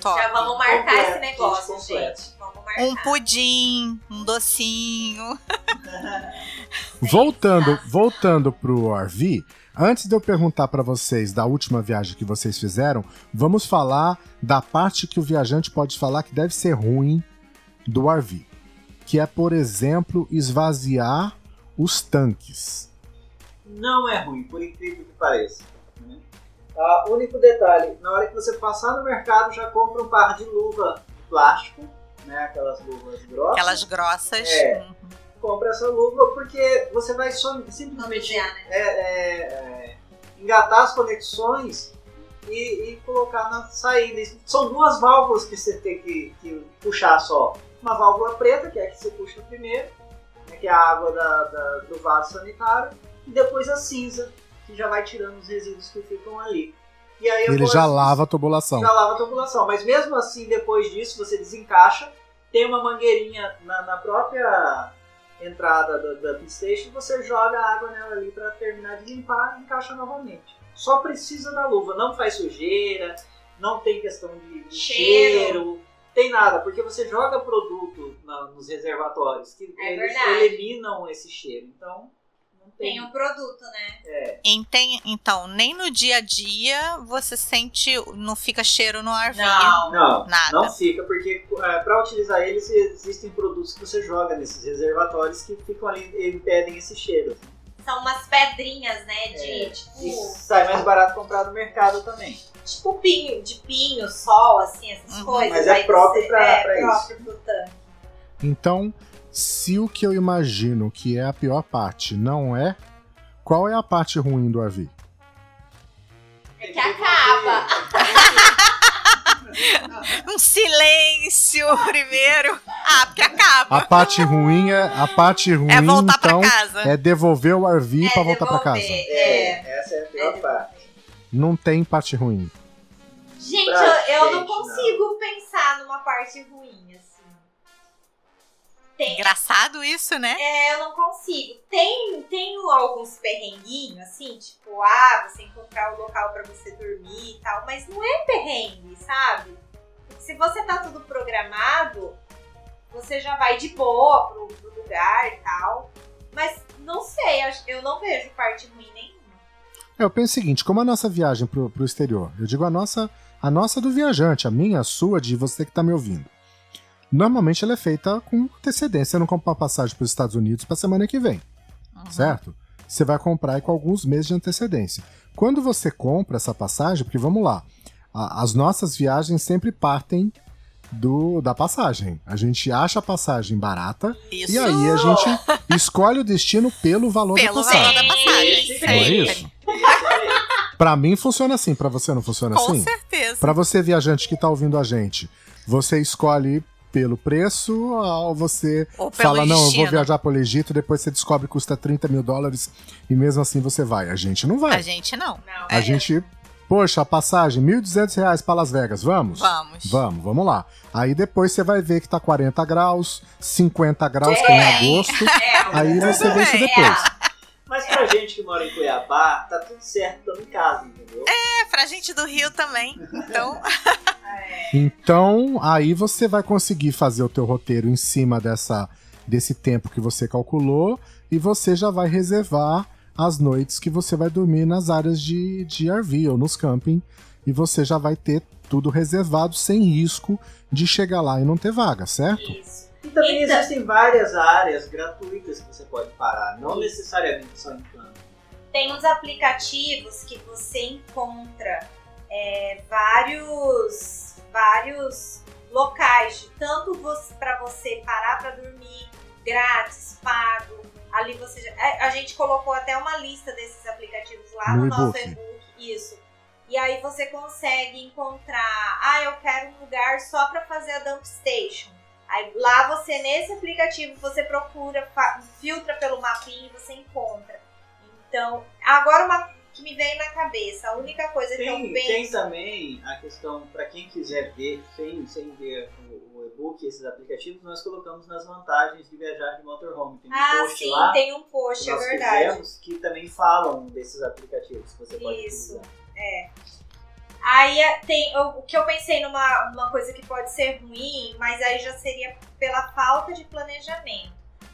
Top. Já vamos marcar completo, esse negócio, gente. Um pudim, um docinho. <laughs> Voltando, voltando pro RV, antes de eu perguntar para vocês da última viagem que vocês fizeram, vamos falar da parte que o viajante pode falar que deve ser ruim do RV, que é, por exemplo, esvaziar os tanques. Não é ruim, por incrível que pareça. Né? Ah, único detalhe, na hora que você passar no mercado, já compra um par de luva de plástico, né? Aquelas luvas grossas. Aquelas grossas. É. Uhum. compra essa luva porque você vai só, simplesmente é, é, é, engatar as conexões e, e colocar na saída. São duas válvulas que você tem que, que puxar só. Uma válvula preta, que é a que você puxa primeiro, né, que é a água da, da- do vaso sanitário, e depois a cinza, que já vai tirando os resíduos que ficam ali. E aí Ele já lava a tubulação. já lava a tubulação. Mas mesmo assim, depois disso, você desencaixa, tem uma mangueirinha na, na própria entrada da, da pit station, você joga a água nela ali para terminar de limpar e encaixa novamente. Só precisa da luva, não faz sujeira, não tem questão de, de Cheiro. cheiro. tem nada, porque você joga produto na- nos reservatórios que É eles verdade. eliminam esse cheiro. Então, tem. Tem um produto, né? É, Enten- Então, nem no dia a dia você sente, não fica cheiro no RV. Não. Não, Nada. não fica, porque para utilizar eles existem produtos que você joga nesses reservatórios que ficam ali e impedem esse cheiro. São umas pedrinhas, né? De É. tipo. E sai mais barato comprar no mercado também. Tipo pinho, de pinho, sol, assim, essas Uhum. coisas. Mas é Aí próprio pra- é, pra próprio pro tanque. Então, se o que eu imagino que é a pior parte não é, qual é a parte ruim do RV? É que acaba. <laughs> Um silêncio primeiro. Ah, porque acaba. A parte ruim é a parte ruim é voltar então pra casa. é devolver o RV É pra voltar pra casa. É, É. essa é a pior É parte. Não tem parte ruim. Gente, eu, eu não consigo pensar numa parte ruim. Tem, Engraçado isso, né? É, eu não consigo. Tem, tem alguns perrenguinhos, assim, tipo, ah, você encontrar o local pra você dormir e tal, mas não é perrengue, sabe? Se você tá tudo programado, você já vai de boa pro, pro lugar e tal. Mas não sei, eu- eu não vejo parte ruim nenhuma. É, Eu penso o seguinte, como a nossa viagem pro, pro exterior, eu digo a nossa, a nossa do viajante, a minha, a sua, de você que tá me ouvindo. Normalmente ela é feita com antecedência. Você não compra uma passagem para os Estados Unidos para semana que vem, Uhum. certo? Você vai comprar aí com alguns meses de antecedência. Quando você compra essa passagem, porque vamos lá, a- as nossas viagens sempre partem do da passagem. A gente acha a passagem barata Isso. e aí a gente escolhe o destino pelo valor Pelo da passagem. valor da passagem. Não é isso? <laughs> <laughs> Pra mim funciona assim, pra você não funciona Com assim? certeza. Pra você viajante que tá ouvindo a gente, você escolhe pelo preço ou você Ou fala, não, eu vou viajar pelo Egito, depois você descobre que custa 30 mil dólares e mesmo assim você vai. A gente não vai. A gente não. Não. A gente, poxa, a passagem, 1.200 reais pra Las Vegas, vamos? Vamos. Vamos, vamos lá. Aí depois você vai ver que tá 40 graus, 50 graus, É. que em agosto. <laughs> É, Aí você vê isso bem. depois. Mas pra gente que mora em Cuiabá, tá tudo certo, estamos em casa, entendeu? É, pra gente do Rio também. Então, <laughs> Então, aí você vai conseguir fazer o teu roteiro em cima dessa, desse tempo que você calculou e você já vai reservar as noites que você vai dormir nas áreas de, de RV ou nos camping e você já vai ter tudo reservado sem risco de chegar lá e não ter vaga, certo? Isso. E também Então- existem várias áreas gratuitas que você pode parar, não necessariamente só em plano. Tem uns aplicativos que você encontra é, vários, vários locais, de tanto para você parar para dormir, grátis, pago. Ali você já- a, a gente colocou até uma lista desses aplicativos lá No no, nosso e-book. e-book. Isso. E aí você consegue encontrar, ah, eu quero um lugar só para fazer a dump station. Aí lá você, nesse aplicativo, você procura, filtra pelo mapinha e você encontra. Então, agora uma que me veio na cabeça, a única coisa que eu Tem, penso. tem também a questão, para quem quiser ver, sem, sem ver o, o e-book esses aplicativos, nós colocamos nas vantagens de viajar de motorhome. Tem um ah, post sim, lá tem um post, é nós verdade. fizemos que também falam desses aplicativos que você pode Isso. utilizar. É. Aí é, tem o que eu pensei numa uma coisa que pode ser ruim, mas aí já seria pela falta de planejamento.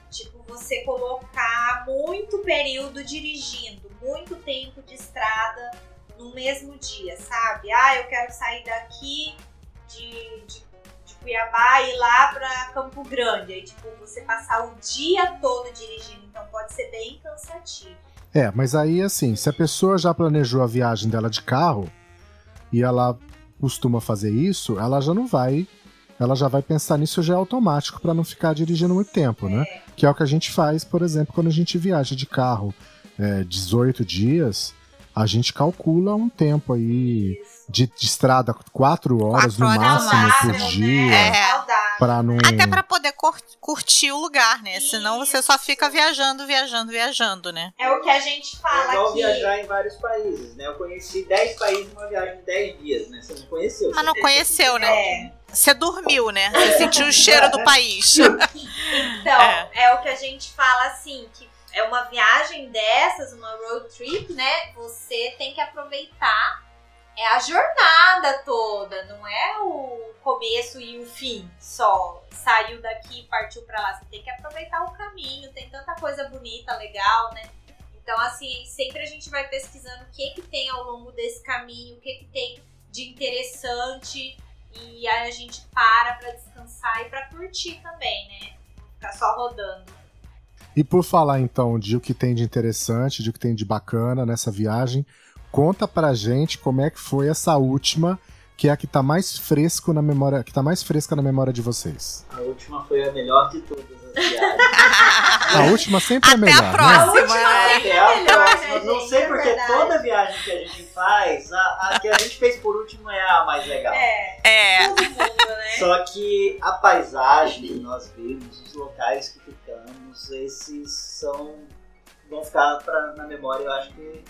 Tipo, você colocar muito período dirigindo, muito tempo de estrada no mesmo dia, sabe? Ah, eu quero sair daqui de, de, de Cuiabá e ir lá pra Campo Grande. Aí, tipo, você passar o dia todo dirigindo, então pode ser bem cansativo. É, mas aí assim, se a pessoa já planejou a viagem dela de carro e ela costuma fazer isso, ela já não vai. Ela já vai pensar nisso já é automático para não ficar dirigindo muito tempo, né? Que é o que a gente faz, por exemplo, quando a gente viaja de carro é, 18 dias, a gente calcula um tempo aí de, de estrada, 4 horas Quatro no horas no máximo por dia. né? É. Pra não. Até pra poder cur- curtir o lugar, né? Senão você só Isso. fica viajando, viajando, viajando, né? É o que a gente É fala igual aqui. viajar em vários países, né? Eu conheci 10 países numa viagem de 10 dias, né? Você não conheceu. Mas não conheceu, né? É. Você dormiu, né? Você sentiu o cheiro do país. <laughs> Então, É. é. o que a gente fala assim, que é uma viagem dessas, uma road trip, né? Você tem que aproveitar é a jornada toda, não é o começo e o fim só. Saiu daqui e partiu pra lá. Você tem que aproveitar o caminho, tem tanta coisa bonita, legal, né? Então, assim, sempre a gente vai pesquisando o que que tem ao longo desse caminho, o que que tem de interessante. E aí a gente para pra descansar e pra curtir também, né? Ficar só rodando. E por falar então de o que tem de interessante, de o que tem de bacana nessa viagem, conta pra gente como é que foi essa última, que é a que tá mais fresco na memória, que tá mais fresca na memória de vocês. A última foi a melhor de todas as viagens. <laughs> A última sempre é Até melhor, a né? próxima. A última é. Até a melhor, próxima. né, Não sei É porque verdade. toda viagem que a gente faz, a, a que a gente fez por último é a mais legal. É, É. todo mundo, né? Só que a paisagem que nós vimos, os locais que ficamos, esses são. vão ficar pra, na memória, eu acho que.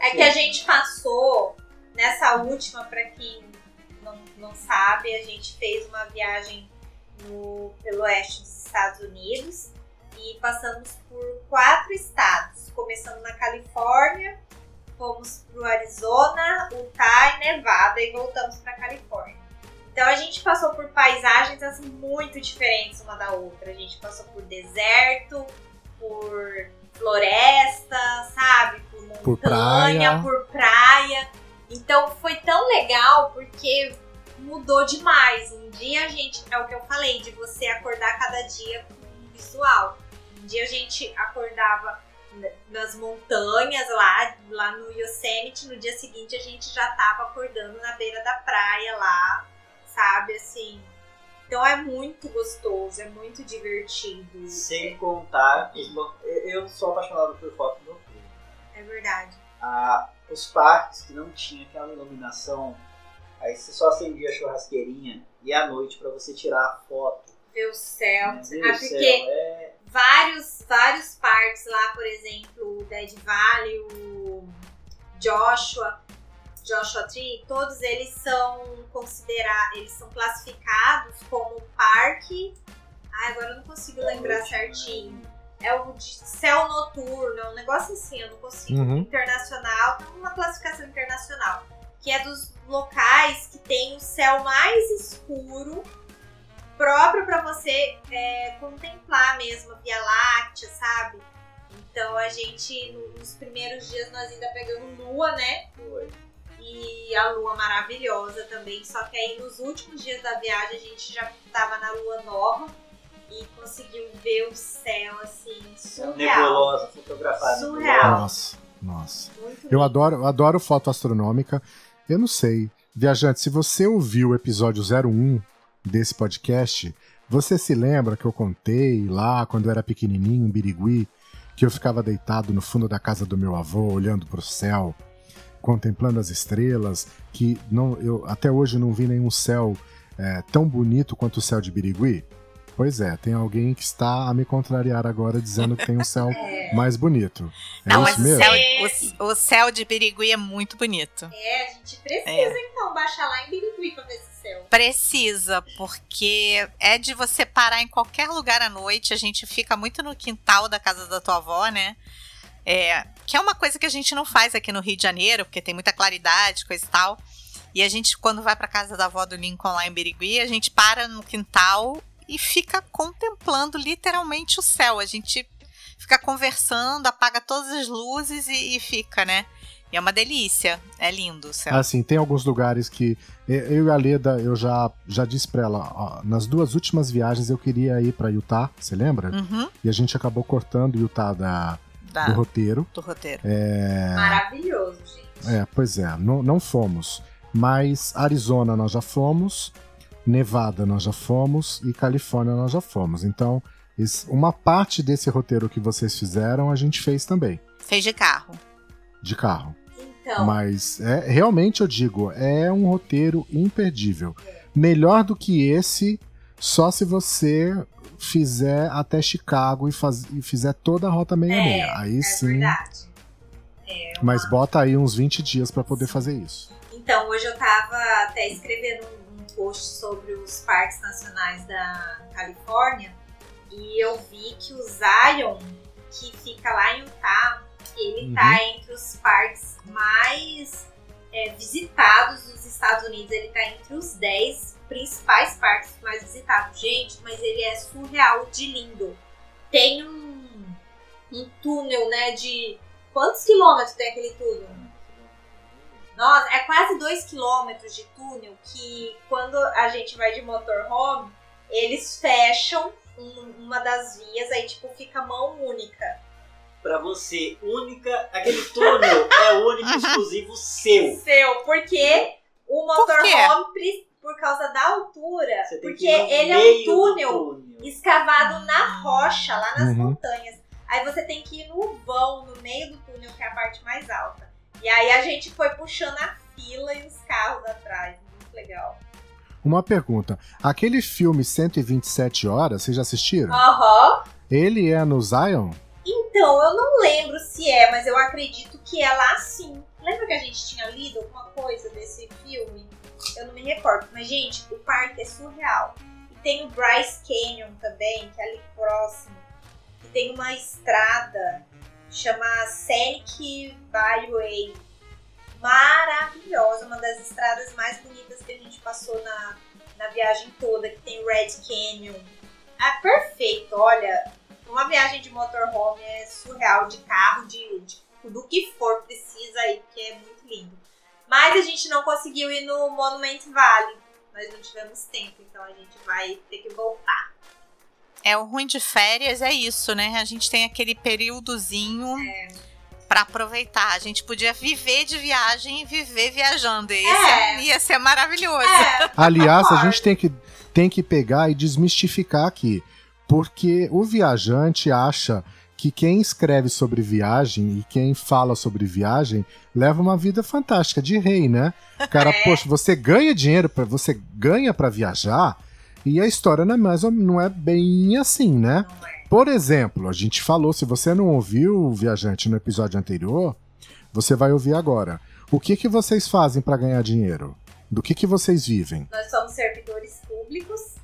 É que a gente passou nessa última, pra quem não, não sabe, a gente fez uma viagem no, pelo oeste dos Estados Unidos e passamos por quatro estados. Começamos na Califórnia, fomos pro Arizona, Utah e Nevada e voltamos pra Califórnia. Então a gente passou por paisagens assim, muito diferentes uma da outra. A gente passou por deserto, por floresta, sabe? Por montanha, Por praia. por praia. Então foi tão legal porque mudou demais. Um dia a gente, é o que eu falei, de você acordar cada dia com um visual. Um dia a gente acordava nas montanhas lá, lá no Yosemite, no dia seguinte a gente já tava acordando na beira da praia lá, sabe, assim. Então é muito gostoso, é muito divertido. Sem contar. lo- Eu sou apaixonado por foto noturna. É verdade. Ah, os parques que não tinha aquela iluminação, aí você só acendia a churrasqueirinha e à noite pra você tirar a foto. Ver o céu. Meu Ah, porque céu, é vários, vários parques lá, por exemplo, o Dead Valley, o Joshua, Joshua Tree, todos eles são considerados, eles são classificados como parque. Ai, agora eu não consigo lembrar noite, certinho. É o de céu noturno, é um negócio assim, eu não consigo. Uhum. Internacional, tem uma classificação internacional, que é dos locais que tem o céu mais escuro próprio para você é, contemplar mesmo a Via Láctea, sabe? Então a gente, no- nos primeiros dias, nós ainda pegamos lua, né? Foi. E a lua maravilhosa também. Só que aí nos últimos dias da viagem a gente já tava na lua nova e conseguiu ver o céu assim, surreal. nebulosa, fotografada. Surreal. Nossa, nossa. Muito Eu lindo. adoro, eu adoro foto astronômica. Eu não sei. Viajante, se você ouviu o episódio 01 desse podcast, você se lembra que eu contei lá quando eu era pequenininho em Birigui, que eu ficava deitado no fundo da casa do meu avô, olhando para o céu, contemplando as estrelas, que não, eu até hoje não vi nenhum céu é, tão bonito quanto o céu de Birigui? Pois é, tem alguém que está a me contrariar agora dizendo que tem um céu <laughs> É. mais bonito. É Não, mas isso o mesmo? céu, mesmo? o, o céu de Birigui é muito bonito. É, a gente precisa É. então baixar lá em Birigui pra ver esse céu. Precisa, porque é de você parar em qualquer lugar à noite. A gente fica muito no quintal da casa da tua avó, né? É, que é uma coisa que a gente não faz aqui no Rio de Janeiro, porque tem muita claridade, coisa e tal. E a gente, quando vai pra casa da avó do Lincoln lá em Birigui, a gente para no quintal e fica contemplando literalmente o céu. A gente fica conversando, apaga todas as luzes e, e fica, né? E é uma delícia, é lindo o céu. Assim, tem alguns lugares que eu e a Leda, eu já, já disse pra ela, ó, nas duas últimas viagens eu queria ir pra Utah, você lembra? Uhum, E a gente acabou cortando Utah da, da- do roteiro. do roteiro. É, Maravilhoso, gente. é, pois é, não, não fomos. Mas Arizona nós já fomos, Nevada nós já fomos e Califórnia nós já fomos. Então, esse- uma parte desse roteiro que vocês fizeram, a gente fez também, Fez de carro. de carro. Então, Mas é, realmente eu digo, é um roteiro imperdível. Melhor do que esse, só se você fizer até Chicago e, faz- e fizer toda a rota 66. É, aí é sim. verdade. Mas bota aí uns 20 dias pra poder fazer isso. Então, hoje eu tava até escrevendo um, um post sobre os parques nacionais da Califórnia e eu vi que o Zion, que fica lá em Utah, ele Uhum. tá entre os parques mais é, visitados dos Estados Unidos. Ele tá entre os 10 principais parques mais visitados. Gente, mas ele é surreal de lindo. Tem um, um túnel, né, de... Quantos quilômetros tem aquele túnel? Nossa, é quase 2 quilômetros de túnel que quando a gente vai de motorhome, eles fecham um- uma das vias, aí tipo fica mão única. Pra você, única. Aquele túnel é único, <laughs> exclusivo seu. Seu, porque o Por motorhome, pri- por causa da altura, porque ele é um túnel túnel. escavado na rocha, lá nas Uhum. montanhas. Aí você tem que ir no vão, no meio do túnel, que é a parte mais alta. E aí a gente foi puxando a fila e os carros atrás. Muito legal. Uma pergunta: aquele filme 127 horas, vocês já assistiram? Aham. Ele é no Zion? Então, eu não lembro se é, mas eu acredito que é lá sim. Lembra que a gente tinha lido alguma coisa desse filme? Eu não me recordo. Mas, gente, o parque é surreal. E tem o Bryce Canyon também, que é ali próximo. E tem uma estrada, chama Scenic Byway. Maravilhosa, uma das estradas mais bonitas que a gente passou na, na viagem toda, que tem o Red Canyon. Ah, perfeito, olha, uma viagem de motorhome é surreal, de carro, de, de- do que for precisa aí, porque é muito lindo. Mas a gente não conseguiu ir no Monument Valley. Nós não tivemos tempo, então a gente vai ter que voltar. É o ruim de férias, é isso, né? A gente tem aquele períodozinho É. pra aproveitar. A gente podia viver de viagem e viver viajando. Esse É. ia ser maravilhoso. É, <laughs> Aliás, a gente tem que, tem que pegar e desmistificar aqui. Porque o viajante acha que quem escreve sobre viagem e quem fala sobre viagem leva uma vida fantástica de rei, né? Cara, <laughs> É. poxa, você ganha dinheiro para você ganha para viajar e a história não é mais não é bem assim, né? Por exemplo, a gente falou, se você não ouviu, viajante, no episódio anterior, você vai ouvir agora. O que que vocês fazem para ganhar dinheiro? Do que que vocês vivem? Nós somos servidores públicos.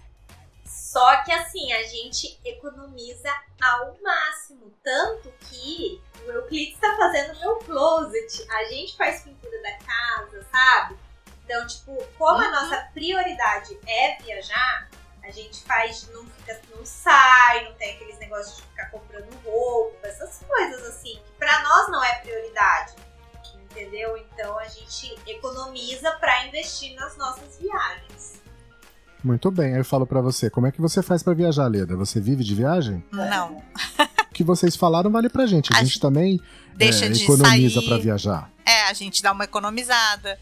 Só que assim, a gente economiza ao máximo. Tanto que o Euclides está fazendo meu closet. A gente faz pintura da casa, sabe? Então, tipo, como a Uhum. nossa prioridade é viajar, a gente faz, não fica, não sai, não tem aqueles negócios de ficar comprando roupa, essas coisas assim, que pra nós não é prioridade. Entendeu? Então a gente economiza pra investir nas nossas viagens. Muito bem, aí eu falo pra você, como é que você faz pra viajar, Leda? Você vive de viagem? Não. O que vocês falaram vale pra gente. A, A gente gente também Deixa é, de economiza pra viajar. É, a gente dá uma economizada.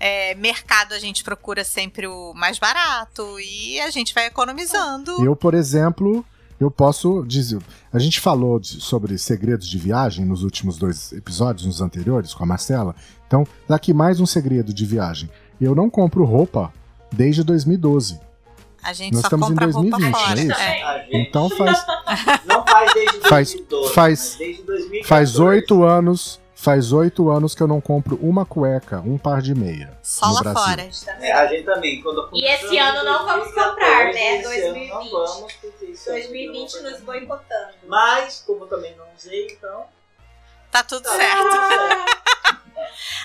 É, mercado a gente procura sempre o mais barato e a gente vai economizando. Eu, por exemplo, eu posso dizer. A gente falou de- sobre segredos de viagem nos últimos dois episódios, nos anteriores, com a Marcela. Então, daqui mais um segredo de viagem. Eu não compro roupa desde 2012. A gente Nós só estamos em compra roupa 2020, fora. não é isso? É. A gente Então faz, <laughs> não faz desde Faz- 2012, faz- 2014. faz oito anos. Faz oito anos que eu não compro uma cueca, um par de meia. Só lá Brasil. fora. É, a gente também. Quando E esse ano não vamos 2014, comprar, né? Esse ano 2020. não vamos, porque ano 2020 não nos boicotando. Mas, como eu também não usei, então. Tá tudo Tá certo. Ah, <laughs>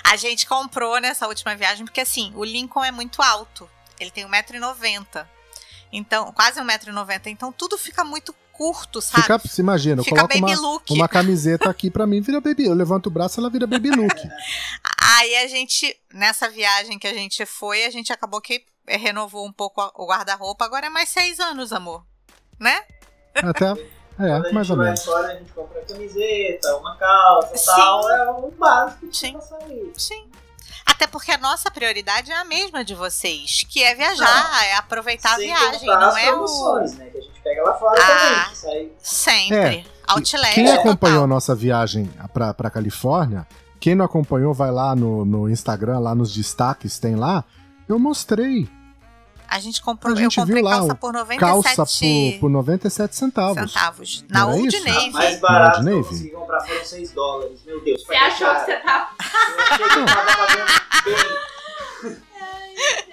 A gente comprou nessa última viagem porque assim, o Lincoln é muito alto. Ele tem 1,90m. Então, quase 1,90m. Então tudo fica muito curto, sabe? Fica, se imagina, eu Fica coloco baby uma, look. uma camiseta aqui pra mim, vira baby. Eu levanto o braço, ela vira baby look. <laughs> Aí a gente, nessa viagem que a gente foi, a gente acabou que renovou um pouco o guarda-roupa. Agora é mais seis anos, amor. Né? Até, <laughs> é, mais ou menos. fora, a gente compra camiseta, uma calça e Sim. tal. É o básico de Sim. pra sair. Sim. Até porque a nossa prioridade é a mesma de vocês, que é viajar, é aproveitar Sem a viagem, não as é o. né? Que a gente pega lá fora Ah. também. Que sai Sempre. Outlet. Quem acompanhou a nossa viagem pra, pra Califórnia, quem não acompanhou, vai lá no, no Instagram, lá nos destaques, tem lá. Eu mostrei A gente comprou, A gente eu comprei viu lá calça por 97 calça por, por 97 centavos. centavos. Não Na era Old Navy. mais barato que eu Navy? consegui comprar foram 6 dólares. Meu Deus, Você achou que caro. você tava. Eu achei que eu tava pagando bem. <laughs>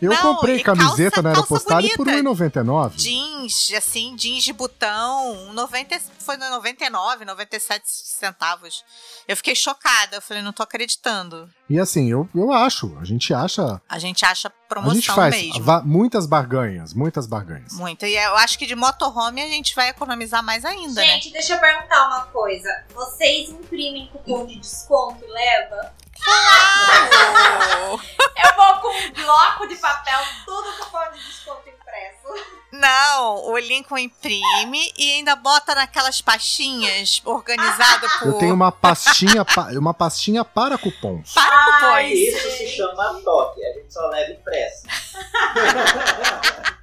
Eu Não, comprei camiseta calça- na Aeropostale por bonita. 1,99. Jeans, assim, jeans de botão, 90, foi no 99, 97 centavos. Eu fiquei chocada, eu falei, não tô acreditando. E assim, eu, eu acho, a gente acha. A gente acha A promoção gente faz mesmo. muitas barganhas, muitas barganhas. Muito. E eu acho que de motorhome a gente vai economizar mais ainda, né? Gente, deixa eu perguntar uma coisa. Vocês imprimem cupom de desconto e leva? Claro! Eu vou com um bloco de papel, tudo cupom de desconto impresso. Não, o Lincoln imprime e ainda bota naquelas pastinhas organizado <laughs> por. Eu tenho uma pastinha, pa- uma pastinha para cupons. Para Ai, cupons. Isso se chama toque. A gente só leva impressa. <laughs>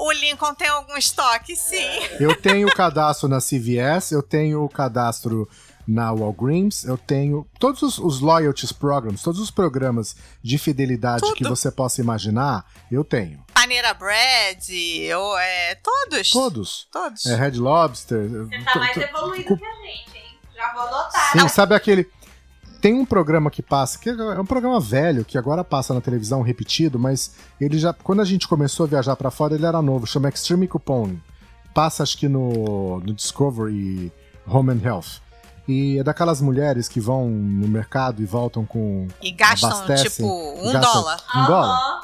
O Lincoln tem algum estoque, sim. Eu tenho o cadastro na CVS, eu tenho o cadastro na Walgreens, eu tenho todos os, os loyalties programs, todos os programas de fidelidade Tudo. que você possa imaginar, eu tenho. Paneira Bread, ou é. Todos. Todos. Todos. É Red Lobster. Você tá mais evoluído que a gente, hein? Já vou anotar. Sim, sabe aquele. Tem um programa que passa, que é um programa velho, que agora passa na televisão repetido, mas ele já. Quando a gente começou a viajar pra fora, ele era novo, chama Extreme Coupon. Passa acho que no, no Discovery Home and Health. E é daquelas mulheres que vão no mercado e voltam com E gastam, Abastecem, tipo, um gastam dólar. um dólar.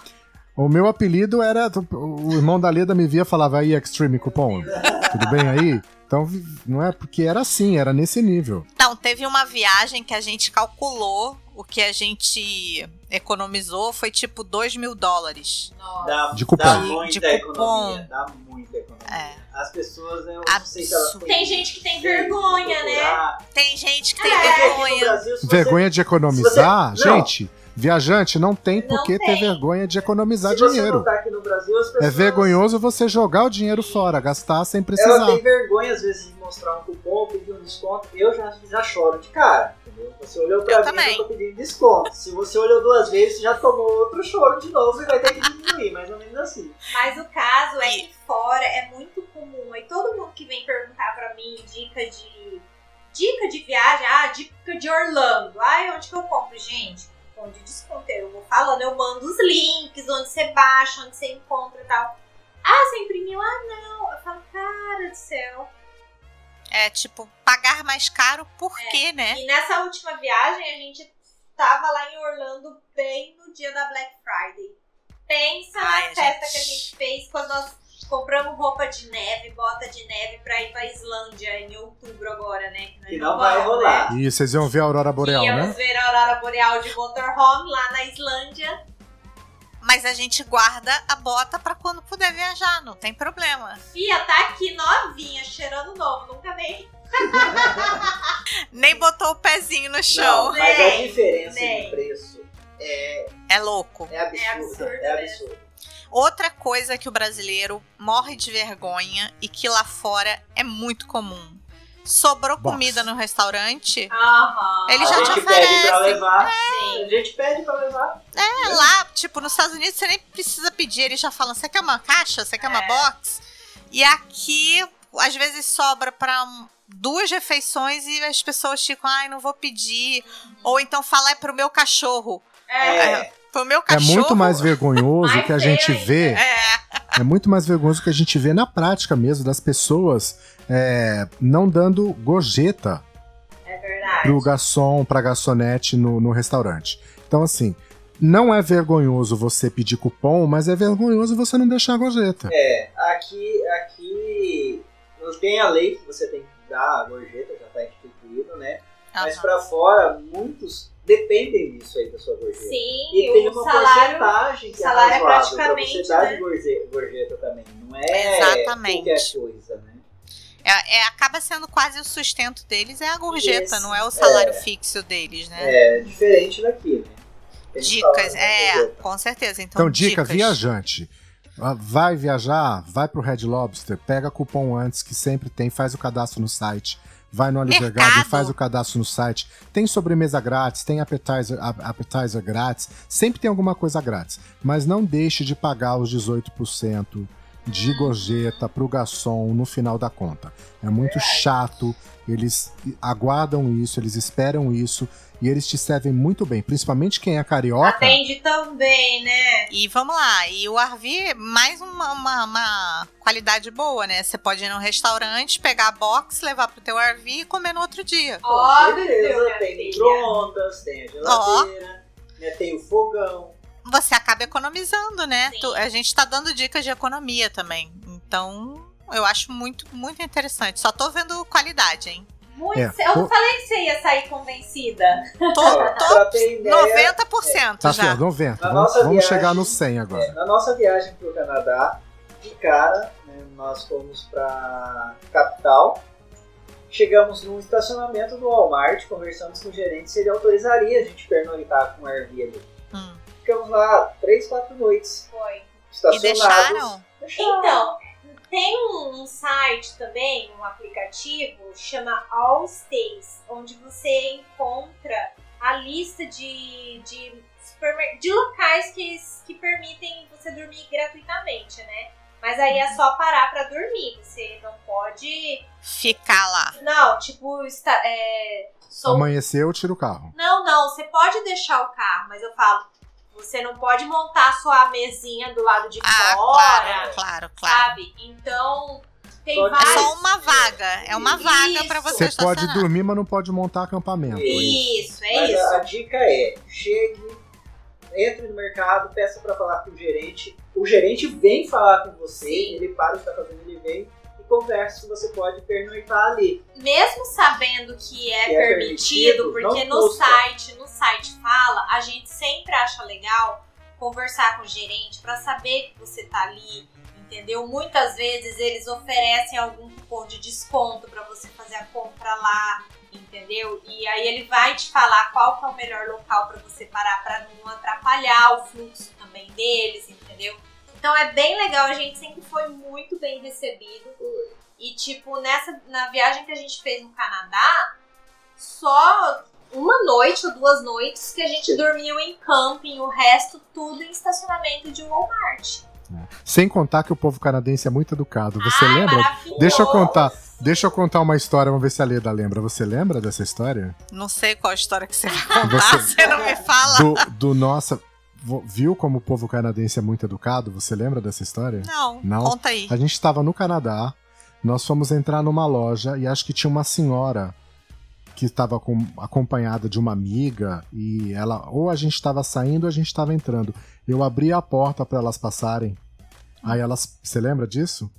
O meu apelido era. O irmão da Leda me via e falava aí, Extreme Coupon. Tudo bem aí? Então, não é porque era assim, era nesse nível. Então, teve uma viagem que a gente calculou o que a gente economizou foi tipo 2 mil dólares. Dá, De cupom. dá muita De economia. cupom. Dá muita economia. É. As pessoas, eu não sei se elas Absurdo. Tem gente que tem vergonha, né? Tem gente que tem É. Vergonha. Brasil, se você- Vergonha de economizar? você-. Gente, viajante não tem Não por que ter vergonha de economizar se você dinheiro. no Brasil, as pessoas... É vergonhoso você jogar o dinheiro fora, gastar sem Ela precisar. tem vergonha, às vezes, de mostrar um cupom, pedir um desconto. Eu já, já choro de cara. Você olhou pra Eu mim, também. eu tô pedindo desconto. Se você olhou duas vezes, já tomou outro choro de novo e vai ter que diminuir, mais ou menos assim. Mas o caso é que fora é muito comum. E todo mundo que vem perguntar pra mim dica de. Dica de viagem, ah, dica de Orlando. Ai, onde que eu compro? Gente, onde desconto. Eu vou falando, eu mando os links, onde você baixa, onde você encontra e tal. Ah, você imprimiu? Ah, não. Eu falo, cara do céu. É tipo, pagar mais caro por É. quê, né? E nessa última viagem, a gente tava lá em Orlando bem no dia da Black Friday. Pensa Ai, na festa gente. que a gente fez quando nós compramos roupa de neve, bota de neve pra ir pra Islândia em outubro agora, né? nós Que não vai rolar. Né? E vocês iam ver a Aurora Boreal, Íamos né? ver a aurora boreal de motorhome lá na Islândia. Mas a gente guarda a bota pra quando puder viajar, não tem problema. Fia, tá aqui novinha, cheirando novo, nunca nem. <laughs> Nem botou o pezinho no Não, chão. mas a Nem, diferença nem. de preço é, É louco. é absurda. É absurdo É absurdo. Outra coisa que o brasileiro morre de vergonha e que lá fora é muito comum. Sobrou Box. comida no restaurante, Aham. Ele a já te gente pede pra oferece. levar. Sim. A gente pede pra levar. é lá, tipo, nos Estados Unidos você nem precisa pedir, eles já falam, você quer uma caixa? Você quer uma É. box? E aqui, às vezes sobra pra duas refeições e as pessoas ficam, ai, não vou pedir. Ou então fala, é pro meu cachorro. É. É. Pro meu É cachorro. muito mais vergonhoso <laughs> que a gente vê. É, É muito mais vergonhoso que a gente vê na prática mesmo das pessoas é, não dando gorjeta É verdade. pro garçom, pra garçonete no, no restaurante. Então, assim, não é vergonhoso você pedir cupom, mas é vergonhoso você não deixar a gorjeta. É, aqui, aqui não tem a lei que você tem que dar a gorjeta, já está instituído, né? Mas Aham. para fora, muitos dependem disso aí da sua gorjeta. Sim, E tem o uma salário. porcentagem que salário é é razoável pra praticamente, você dar né? de gorje- gorjeta também. Não é Exatamente. qualquer coisa, né? É, é- acaba sendo quase o sustento deles, é a gorjeta, Isso. não é o salário É. fixo deles, né? É diferente daqui, né? Dicas, é, gorjeta. com certeza. Então, Então, dica, dicas. viajante. Ah, Vai viajar, vai pro Red Lobster, pega cupom antes, que sempre tem, faz o cadastro no site. Vai no Oliver. Garden, faz o cadastro no site. Tem sobremesa grátis, tem appetizer, appetizer grátis. Sempre tem alguma coisa grátis. Mas não deixe de pagar os 18% de gorjeta pro garçom no final da conta. É muito chato. Eles aguardam isso, eles esperam isso e eles te servem muito bem. Principalmente quem é carioca. Atende também, né? E vamos lá, e o RV, mais uma, uma, uma qualidade boa, né? Você pode ir num restaurante, pegar a box, levar pro teu RV e comer no outro dia. Óbvio, tem filha. micro-ondas, tem a geladeira, né, tem o fogão. Você acaba economizando, né? Tu- a gente tá dando dicas de economia também. Então, eu acho muito, muito interessante. Só tô vendo qualidade, hein? Muito. É, Eu não o- falei que você ia sair convencida. Tô, tô pra ideia, 90% Tá já. certo, 90. Na Vamos, vamos viagem- chegar no 100 agora. É, na nossa viagem para o Canadá, de cara, né, nós fomos para capital. Chegamos num estacionamento do Walmart, conversamos com o gerente se ele autorizaria a gente pernoitar com o RV ali. Hum. Ficamos lá três, quatro noites Foi. E estacionados. deixaram? Deixaram. Então, tem um, um site também, um aplicativo, chama All Stays, onde você encontra a lista de, de, supermer- de locais que, que permitem você dormir gratuitamente, né? Mas aí é só parar pra dormir. Você não pode. Ficar lá. Não, tipo, está, é, sou- Amanheceu, tira o carro. Não, não, você pode deixar o carro, mas eu falo, você não pode montar a sua mesinha do lado de Ah, fora. claro, claro, claro. Sabe? Então, tem Só que- É só uma vaga. É uma vaga pra Isso. você Você pode dormir, mas não pode montar acampamento. é isso. Isso, é Mas isso. a, a dica é: chegue, entre no mercado, peça para falar com o gerente. O gerente vem falar com você, Sim. ele para o que está fazendo, ele vem conversa se você pode pernoitar ali. Mesmo sabendo que é, Que é permitido, permitido, porque no custa. site, no site fala, a gente sempre acha legal conversar com o gerente pra saber que você tá ali, entendeu? Muitas vezes eles oferecem algum cupom de desconto pra você fazer a compra lá, entendeu? E aí ele vai te falar qual que é o melhor local pra você parar pra não atrapalhar o fluxo também deles, entendeu? Então é bem legal, a gente sempre foi muito bem recebido. E tipo, nessa na viagem que a gente fez no Canadá, só uma noite ou duas noites que a gente dormiu em camping, o resto tudo em estacionamento de Walmart. Sem contar que o povo canadense é muito educado. Você Ai, lembra? Deixa eu contar. Deixa eu contar uma história, vamos ver se a Leda lembra. Você lembra dessa história? Não sei qual história que você vai contar, Você- <laughs> você não me fala. Do, do nossa. Viu como o povo canadense é muito educado? Você lembra dessa história? Não, Não? conta aí. A gente estava no Canadá, nós fomos entrar numa loja e acho que tinha uma senhora que estava com- acompanhada de uma amiga e ela ou a gente estava saindo ou a gente estava entrando. Eu abri a porta para elas passarem. Aí elas, você lembra disso?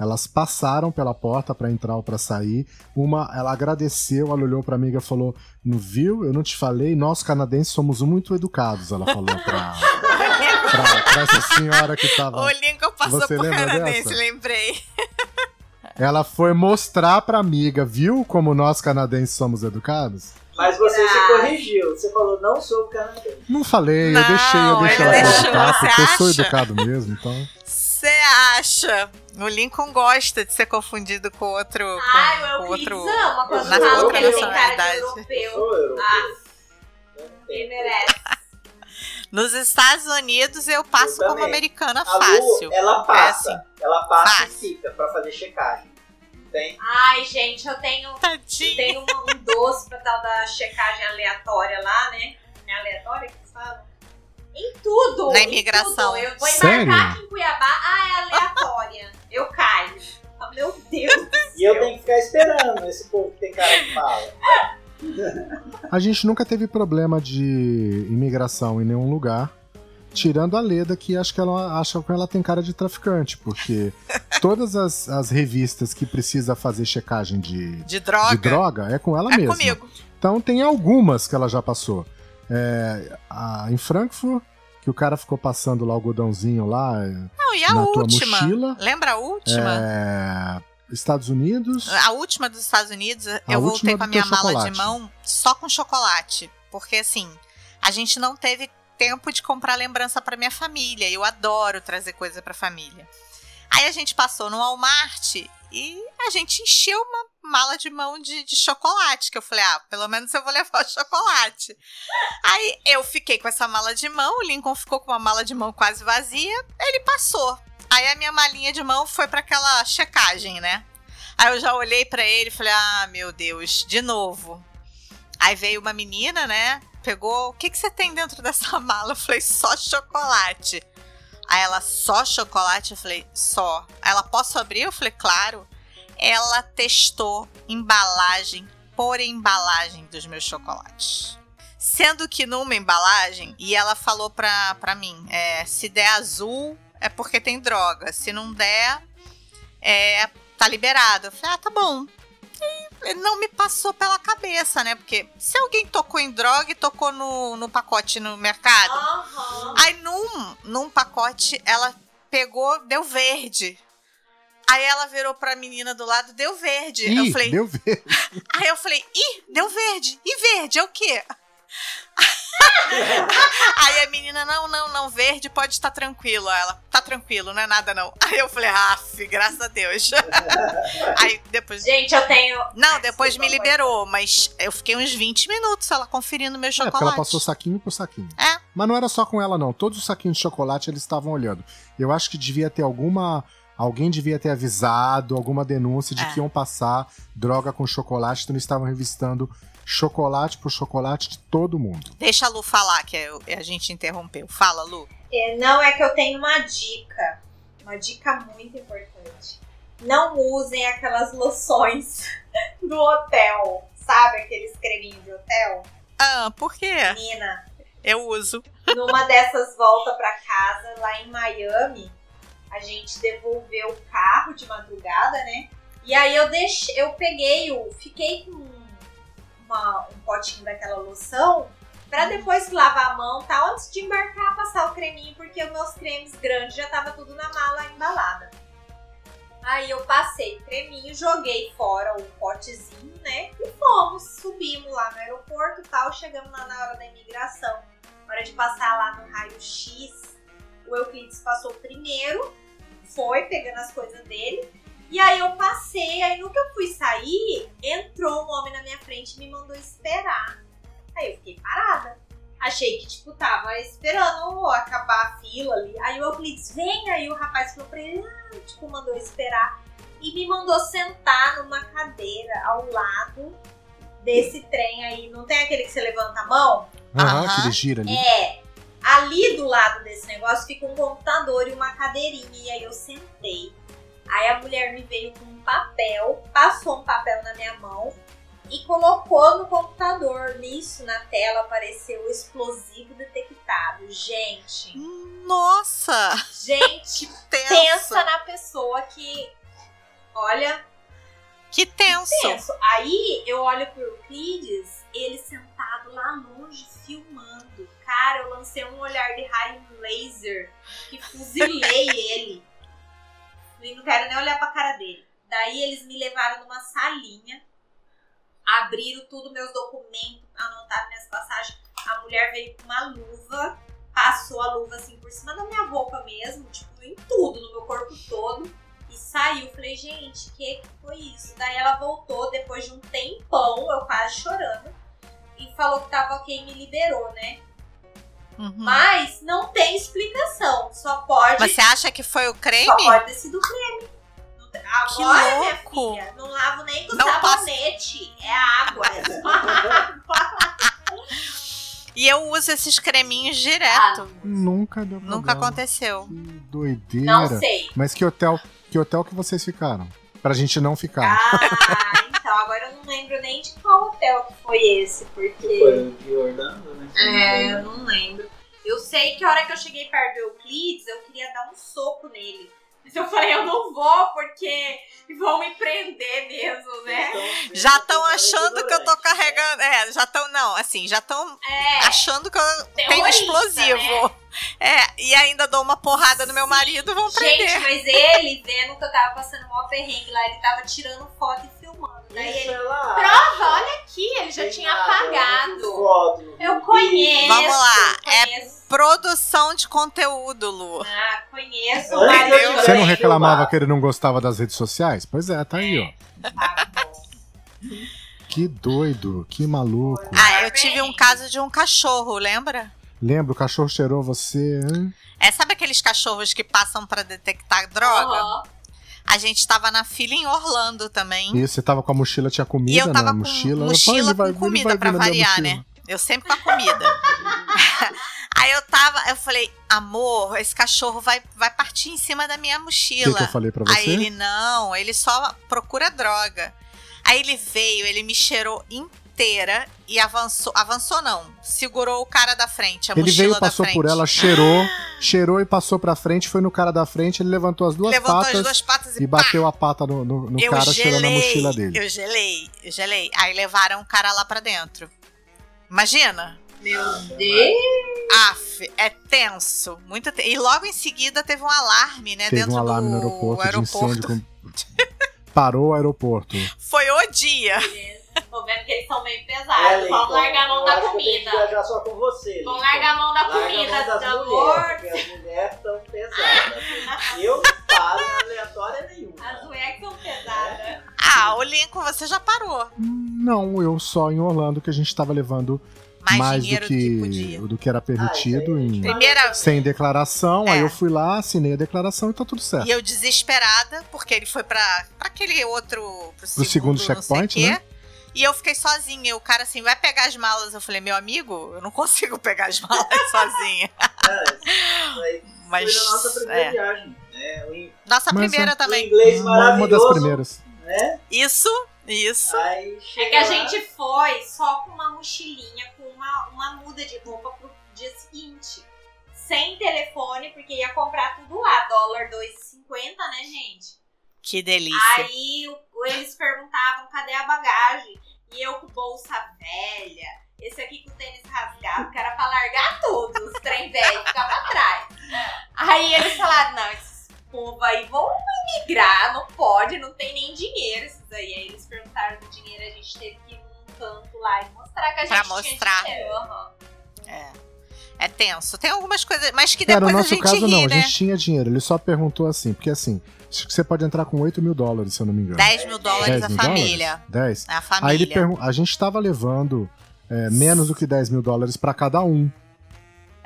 Elas passaram pela porta para entrar ou para sair. Uma, ela agradeceu, ela olhou para amiga e falou: "Não viu? Eu não te falei. Nós canadenses somos muito educados." Ela falou para essa senhora que estava O Lincoln passou Você por lembra canadense, dessa? lembrei. Ela foi mostrar pra amiga, viu como nós canadenses somos educados? Mas você se Graças. corrigiu, você falou não sou canadense. Não falei, Não, eu deixei, eu deixei ela deixou, porque eu sou acha? educado mesmo, então. Você acha? O Lincoln gosta de ser confundido com outro. Com, Ai, o com outro. ama quando na falam outra que ele tem cara de nacionalidade. Eu europeu. sou europeu. Ah, ele merece. <laughs> Nos Estados Unidos eu passo Eu como americana A Lu, fácil. ela passa. É assim. Ela passa Fácil. e fica pra fazer checagem. Tem? Ai, gente, eu tenho Eu tenho um, um doce pra tal da checagem aleatória lá, né? É aleatória que eles falam? Em tudo! Na imigração. tudo. Eu vou Sério? embarcar aqui em Cuiabá, ah, é aleatória. Eu caio. Ah, Meu Deus do E eu tenho que ficar esperando esse povo que tem cara que fala. A gente nunca teve problema de imigração em nenhum lugar. Tirando a Leda, que acho que ela acha que ela tem cara de traficante, porque todas as, as revistas que precisa fazer checagem de, De droga. de droga é com ela é mesma. comigo. Então tem algumas que ela já passou. É, a- em Frankfurt, que o cara ficou passando lá o algodãozinho lá. é, Não, e a Na tua última? mochila? Lembra a última? é, Estados Unidos. A última dos Estados Unidos, eu última voltei com a minha mala chocolate. de mão só com chocolate. Porque assim, a gente não teve tempo de comprar lembrança pra minha família. Eu adoro trazer coisa pra família. Aí a gente passou no Walmart e a gente encheu uma mala de mão de, de chocolate. Que eu falei, ah, pelo menos eu vou levar o chocolate. Aí eu fiquei com essa mala de mão, o Lincoln ficou com uma mala de mão quase vazia, ele passou. Aí a minha malinha de mão foi pra aquela checagem, né? Aí eu já olhei pra ele e falei: "Ah, meu Deus, de novo". Aí veio uma menina, né? Pegou, o que que você tem dentro dessa <laughs> mala? Eu falei: "Só chocolate". Aí ela: "Só chocolate?" Eu falei: "Só". Aí ela: "Posso abrir?" Eu falei: "Claro". Ela testou embalagem por embalagem dos meus chocolates. Sendo que numa embalagem, e ela falou pra, pra mim: é, se der azul, é porque tem droga. Se não der, é, tá liberado. Eu falei, ah, tá bom. E não me passou pela cabeça, né? Porque se alguém tocou em droga e tocou no, no pacote no mercado. Aham. Aí num, num pacote ela pegou, deu verde. Aí ela virou pra menina do lado, deu verde. Ih, eu falei, deu ver. <laughs> Aí eu falei, ih, deu verde. E verde é o quê? <laughs> Aí a menina, não, não, não, verde pode estar tranquilo. Ela, tá tranquilo, não é nada não. Aí eu falei, ah, graças a Deus. <laughs> Aí depois. Gente, eu tenho. Não, depois me liberou, mas eu fiquei uns 20 minutos ela conferindo meu É, porque chocolate. ela passou saquinho por saquinho. É. Mas não era só com ela, não. Todos os saquinhos de chocolate eles estavam olhando. Eu acho que devia ter alguma. Alguém devia ter avisado, alguma denúncia de É. que iam passar droga com chocolate, então eles estavam revistando chocolate por chocolate de todo mundo. Deixa a Lu falar, que eu- a gente interrompeu. Fala, Lu. É, não é que eu tenho uma dica. Uma dica muito importante. Não usem aquelas loções <laughs> do hotel. Sabe aqueles creminhos de hotel? Ah, por quê? Menina, Eu uso. numa dessas voltas pra casa, lá em Miami, a gente devolveu o carro de madrugada, né? E aí eu deixei, eu peguei o. Fiquei com uma- um potinho daquela loção pra depois lavar a mão, tá? Antes de embarcar, passar o creminho, porque os meus cremes grandes já tava tudo na mala embalada. Aí eu passei creminho, joguei fora o potezinho, né? E fomos, subimos lá no aeroporto tal, chegamos lá na hora da imigração. Na hora de passar lá no raio-x, o Euclides passou primeiro, foi pegando as coisas dele. E aí eu passei, aí no que eu fui sair, entrou um homem na minha frente e me mandou esperar. Aí eu fiquei parada. Achei que, tipo, tava esperando acabar a fila ali. Aí o Euclides, vem, aí o rapaz falou pra ele, ah, tipo, mandou esperar. E me mandou sentar numa cadeira ao lado desse trem aí. Não tem aquele que você levanta a mão? Aham, Aham. que ele gira ali. É. Ali do lado desse negócio fica um computador e uma cadeirinha. E aí eu sentei. Aí a mulher me veio com um papel, passou um papel na minha mão e colocou no computador. Nisso, na tela, apareceu o explosivo detectado. Gente, Nossa! gente, <laughs> pensa na pessoa que. Olha, Que tenso. tenso. Aí eu olho pro Euclides, ele sentado lá longe, filmando. Cara, eu lancei um olhar de raio laser que fuzilei <laughs> ele. E não quero nem olhar pra cara dele. Daí eles me levaram numa salinha, abriram tudo, meus documentos, anotaram minhas passagens. A mulher veio com uma luva, passou a luva assim por cima da minha roupa mesmo, tipo, em tudo, no meu corpo todo. E saiu. Falei, gente, que que foi isso? Daí ela voltou depois de um tempão, eu quase chorando. E falou que tava ok me liberou, né? Uhum. Mas não tem explicação. Só pode. Mas você acha que foi o creme? Só pode ter sido creme. Não tem- Que Agora, minha louco. filha, não lavo nem com Não sabonete. É água. É só água. E eu uso esses creminhos direto. Nunca deu Nunca problema. aconteceu. Que doideira. Não sei. Mas que hotel, que hotel que vocês ficaram? Pra gente não ficar. Ah, então. Agora eu não lembro nem de qual hotel que foi esse, porque. Que foi o de Orlando, né? É, eu não lembro. Eu sei que a hora que eu cheguei perto do Euclides, eu queria dar um soco nele. Mas eu falei, eu não vou, porque vão me prender mesmo, né? Já estão achando que eu tô carregando. É, já estão. Não, assim, já estão É, achando que eu tenho explosivo. É, e ainda dou uma porrada no meu marido, vão gente, prender. mas ele, vendo que eu tava passando mó perrengue lá, ele tava tirando foto e filmando. Daí Isso ele, é prova, olha aqui, ele já Tem tinha nada, fiz apagado. Eu conheço. Vamos lá, é conheço. Produção de conteúdo, Lu. Ah, conheço. Tivesse Você não reclamava que ele não gostava das redes sociais? Pois é, tá aí, ó. Tá. Que doido, que maluco. Ah, eu tive um caso de um cachorro, lembra? Lembra, o cachorro cheirou você, hein? É, sabe aqueles cachorros que passam pra detectar droga? Aham. A gente tava na fila em Orlando também. E você tava com a mochila, tinha comida E eu tava na com mochila. mochila, Ela falou, "Ele vai- com comida minha variar, mochila." né? Eu sempre com a comida. <laughs> Aí eu tava, eu falei, amor, esse cachorro vai, vai partir em cima da minha O que, mochila. que eu falei pra você? Aí ele, não, ele só procura droga. Aí ele veio, ele me cheirou inteira e avançou, avançou não, segurou o cara da frente, a Ele mochila veio, da passou frente. por ela, cheirou, <gasps> cheirou e passou pra frente, foi no cara da frente, ele levantou as duas Levantou patas as duas patas e, e pá, bateu a pata no, no- no cara, gelei, cheirando a mochila dele. Eu gelei, eu gelei. Aí levaram o cara lá pra dentro. Imagina. Meu Deus. Af, é tenso, muito tenso. E logo em seguida teve um alarme, né, Teve dentro um alarme do no aeroporto, aeroporto. de incêndio. com- Parou o aeroporto. Foi o dia. <laughs> Tô vendo que eles são meio É, pesados. Lincoln, Vão largar a mão eu da acho que eu tenho que comida. viajar só com você. Lincoln. largar a mão da Larga a comida, mão das do mulheres, amor. porque as mulheres estão pesadas. Eu não paro em aleatória nenhuma. As mulheres são pesadas. Ah, o Lincoln, você já parou. Não, eu só em Orlando que a gente tava levando Mais, mais, do que, do que era permitido Ah, aí. em- Primeira sem declaração. Aí É. eu fui lá, assinei a declaração e tá tudo certo. E eu desesperada, porque ele foi pra, pra aquele outro. Pro, segundo segundo, sei checkpoint, né? E eu fiquei sozinha. E o cara assim, vai pegar as malas. Eu falei, meu amigo, eu não consigo <laughs> pegar as malas <laughs> sozinha. É, Mas. foi na nossa primeira é. viagem. É, o Nossa Mas, primeira também. inglês Uma, uma das maravilhoso, primeiras. né? Isso, isso. É que a gente foi só com uma mochilinha, com uma, uma muda de roupa pro dia seguinte. Sem telefone, porque ia comprar tudo lá. Dólar 2,50, né, gente? Que delícia. Aí o- eles perguntavam cadê a bagagem? E eu com bolsa velha, esse aqui com tênis rasgado, que era pra largar tudo, os trem velho ficava atrás. Aí eles falaram, não, esses povo aí vão migrar, não pode, não tem nem dinheiro esses aí. Aí eles perguntaram do dinheiro, a gente teve que ir num canto lá e mostrar que a Pra gente mostrar. tinha dinheiro. aham. É. É tenso. Tem algumas coisas, mas que depois no a nosso gente caso, ri, não. A né? gente tinha dinheiro. Ele só perguntou assim, porque assim, acho que você pode entrar com 8 mil dólares, se eu não me engano. 10 mil dólares 10 a mil família. dólares? 10. A família. Aí ele pergun- a gente tava levando é, menos do que 10 mil dólares pra cada um,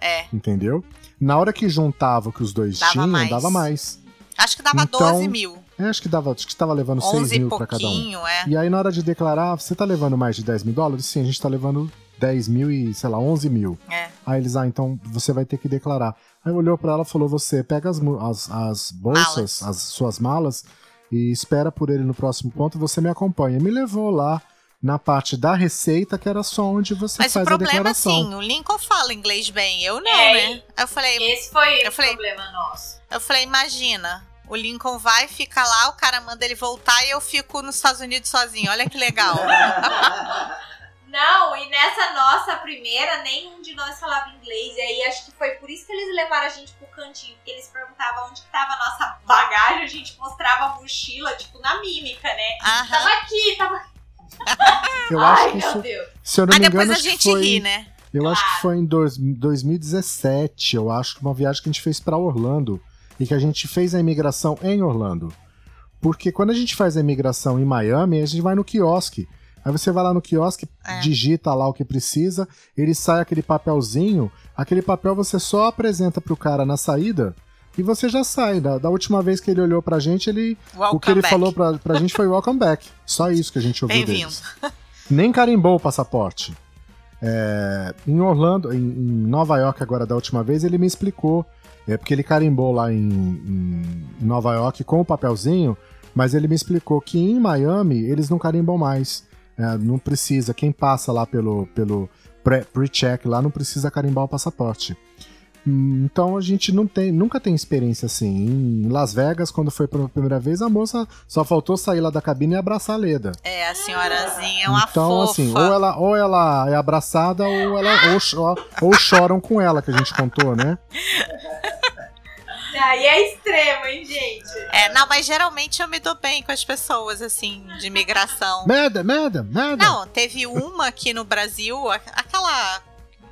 É. entendeu? Na hora que juntava que os dois Dava tinham, mais. dava mais. Acho que dava Então, 12 mil. É, acho que dava, acho que tava levando 6 11 e mil pra cada um. é. E aí na hora de declarar, você tá levando mais de 10 mil dólares? Sim, a gente tá levando 10 mil e, sei lá, 11 mil. É. Aí eles, ah, então você vai ter que declarar. Aí olhou pra ela e falou: você pega as, as, as bolsas, Malas. as suas malas, e espera por ele no próximo ponto, você me acompanha. Me levou lá na parte da receita, que era só onde você Mas o faz a problema, declaração. assim, o Lincoln fala inglês bem, eu não, É, né? Eu falei, Esse foi Eu o falei- problema nosso. eu falei, imagina, o Lincoln vai, fica lá, o cara manda ele voltar e eu fico nos Estados Unidos sozinho. Olha que legal. <laughs> Não, e nessa nossa primeira, nenhum de nós falava inglês. E aí acho que foi por isso que eles levaram a gente pro cantinho. Porque eles perguntavam onde que tava a nossa bagagem, a gente mostrava a mochila, tipo, na mímica, né? Aham. Tava aqui, tava aqui. <laughs> Eu Ai, acho que meu isso, Deus. se eu não me depois engano, a acho que gente foi, ri, né? eu acho que Claro. foi em dois, 2017, eu acho que uma viagem que a gente fez pra Orlando e que a gente fez a imigração em Orlando. Porque quando a gente faz a imigração em Miami, a gente vai no quiosque. Aí você vai lá no quiosque, É. digita lá o que precisa, ele sai aquele papelzinho, aquele papel você só apresenta pro cara na saída e você já sai. Da, da última vez que ele olhou pra gente, ele, Welcome o que ele back. falou pra, pra gente foi welcome back. Só isso que a gente ouviu deles. Nem carimbou o passaporte. É, em Orlando, em, em Nova York agora da última vez, ele me explicou. É porque ele carimbou lá em, em Nova York com o papelzinho, Mas ele me explicou que em Miami eles não carimbam mais. É, não precisa. Quem passa lá pelo, pelo pre- pre-check lá não precisa carimbar o passaporte. Então a gente não tem, nunca tem experiência assim. Em Las Vegas, quando foi pela primeira vez, a moça só faltou sair lá da cabine e abraçar a Leda. É, a senhorazinha é uma então, fofa. assim, ou ela, ou ela é abraçada ou, ela, ou, ou choram com ela, que a gente contou, né? <laughs> Aí é extremo, hein, gente? É, não, mas geralmente eu me dou bem com as pessoas, assim, de imigração. <laughs> Merda, merda, merda. Não, teve uma aqui no Brasil, aquela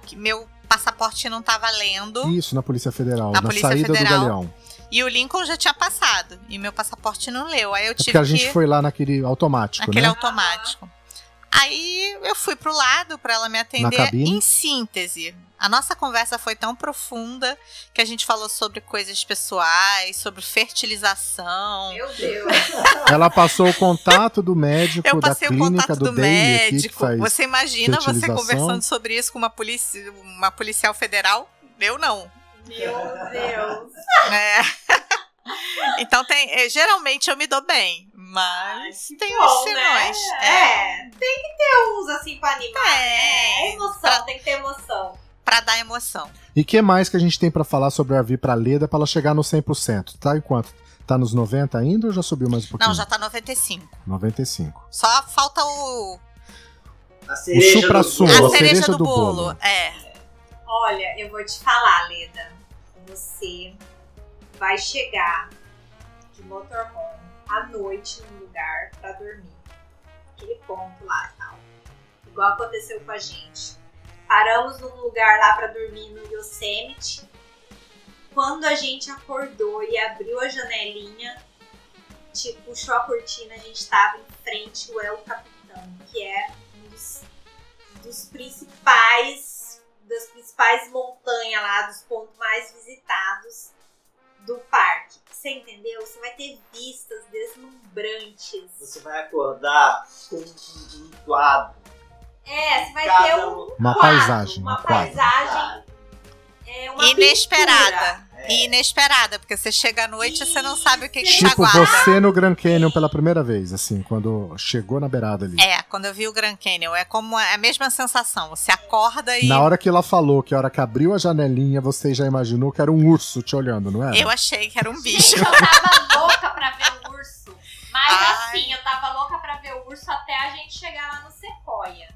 que meu passaporte não tá valendo. Isso, na Polícia Federal, Na na, Polícia saída Federal. do Galeão. E o Lincoln já tinha passado. E meu passaporte não leu. Aí eu É tive porque a gente que. foi lá naquele automático, Aquele né? automático. Aí eu fui pro lado pra ela me atender. cabine? Em síntese, a nossa conversa foi tão profunda que a gente falou sobre coisas pessoais, sobre fertilização. Meu Deus. Ela passou o contato do médico Eu da passei o clínica contato do, do, aqui, médico. faz Você imagina você conversando sobre isso com uma, polici uma policial federal? Eu não. Meu Deus. É. <laughs> Então tem. eh, Geralmente eu me dou bem, mas tem Bom, uns né? senões. É. tem que ter uns assim pra animar. É É. emoção, Pra, tem que ter emoção. Pra dar emoção. E que mais que a gente tem pra falar sobre a vir pra Leda pra ela chegar no 100%? Tá em quanto? Tá nos 90 ainda ou já subiu mais um pouquinho? Não, já tá 95. 95. Só falta o. A cereja do supra-sumo. bolo. A a cereja, cereja do, do bolo. bolo. É. Olha, eu vou te falar, Leda. Você vai chegar de motorhome à noite num lugar pra dormir. Aquele ponto lá e tal. Igual aconteceu com a gente. Paramos num lugar lá pra dormir no Yosemite. Quando a gente acordou e abriu a janelinha, tipo, puxou a cortina, a gente tava em frente ao El Capitão, que é um dos, dos principais das principais montanhas lá, dos pontos mais visitados do parque. Você entendeu? Você vai ter vistas deslumbrantes. Você vai acordar com um quadro. É, você vai Cada ter um- um Uma quadro, paisagem, uma um quadro. paisagem, é, uma Inesperada. E inesperada, porque você chega à noite e você não sabe o que, que te Tipo aguarda. você no Grand Canyon pela primeira vez, assim, quando chegou na beirada ali. É, quando eu vi o Grand Canyon, é como é a mesma sensação. Você acorda e Na hora que ela falou que a hora que abriu a janelinha, você já imaginou que era um urso te olhando, não era? eu achei que era um bicho. Gente, eu tava louca pra ver o urso. Mas Ai. assim, eu tava louca pra ver o urso até a gente chegar lá no Sequoia.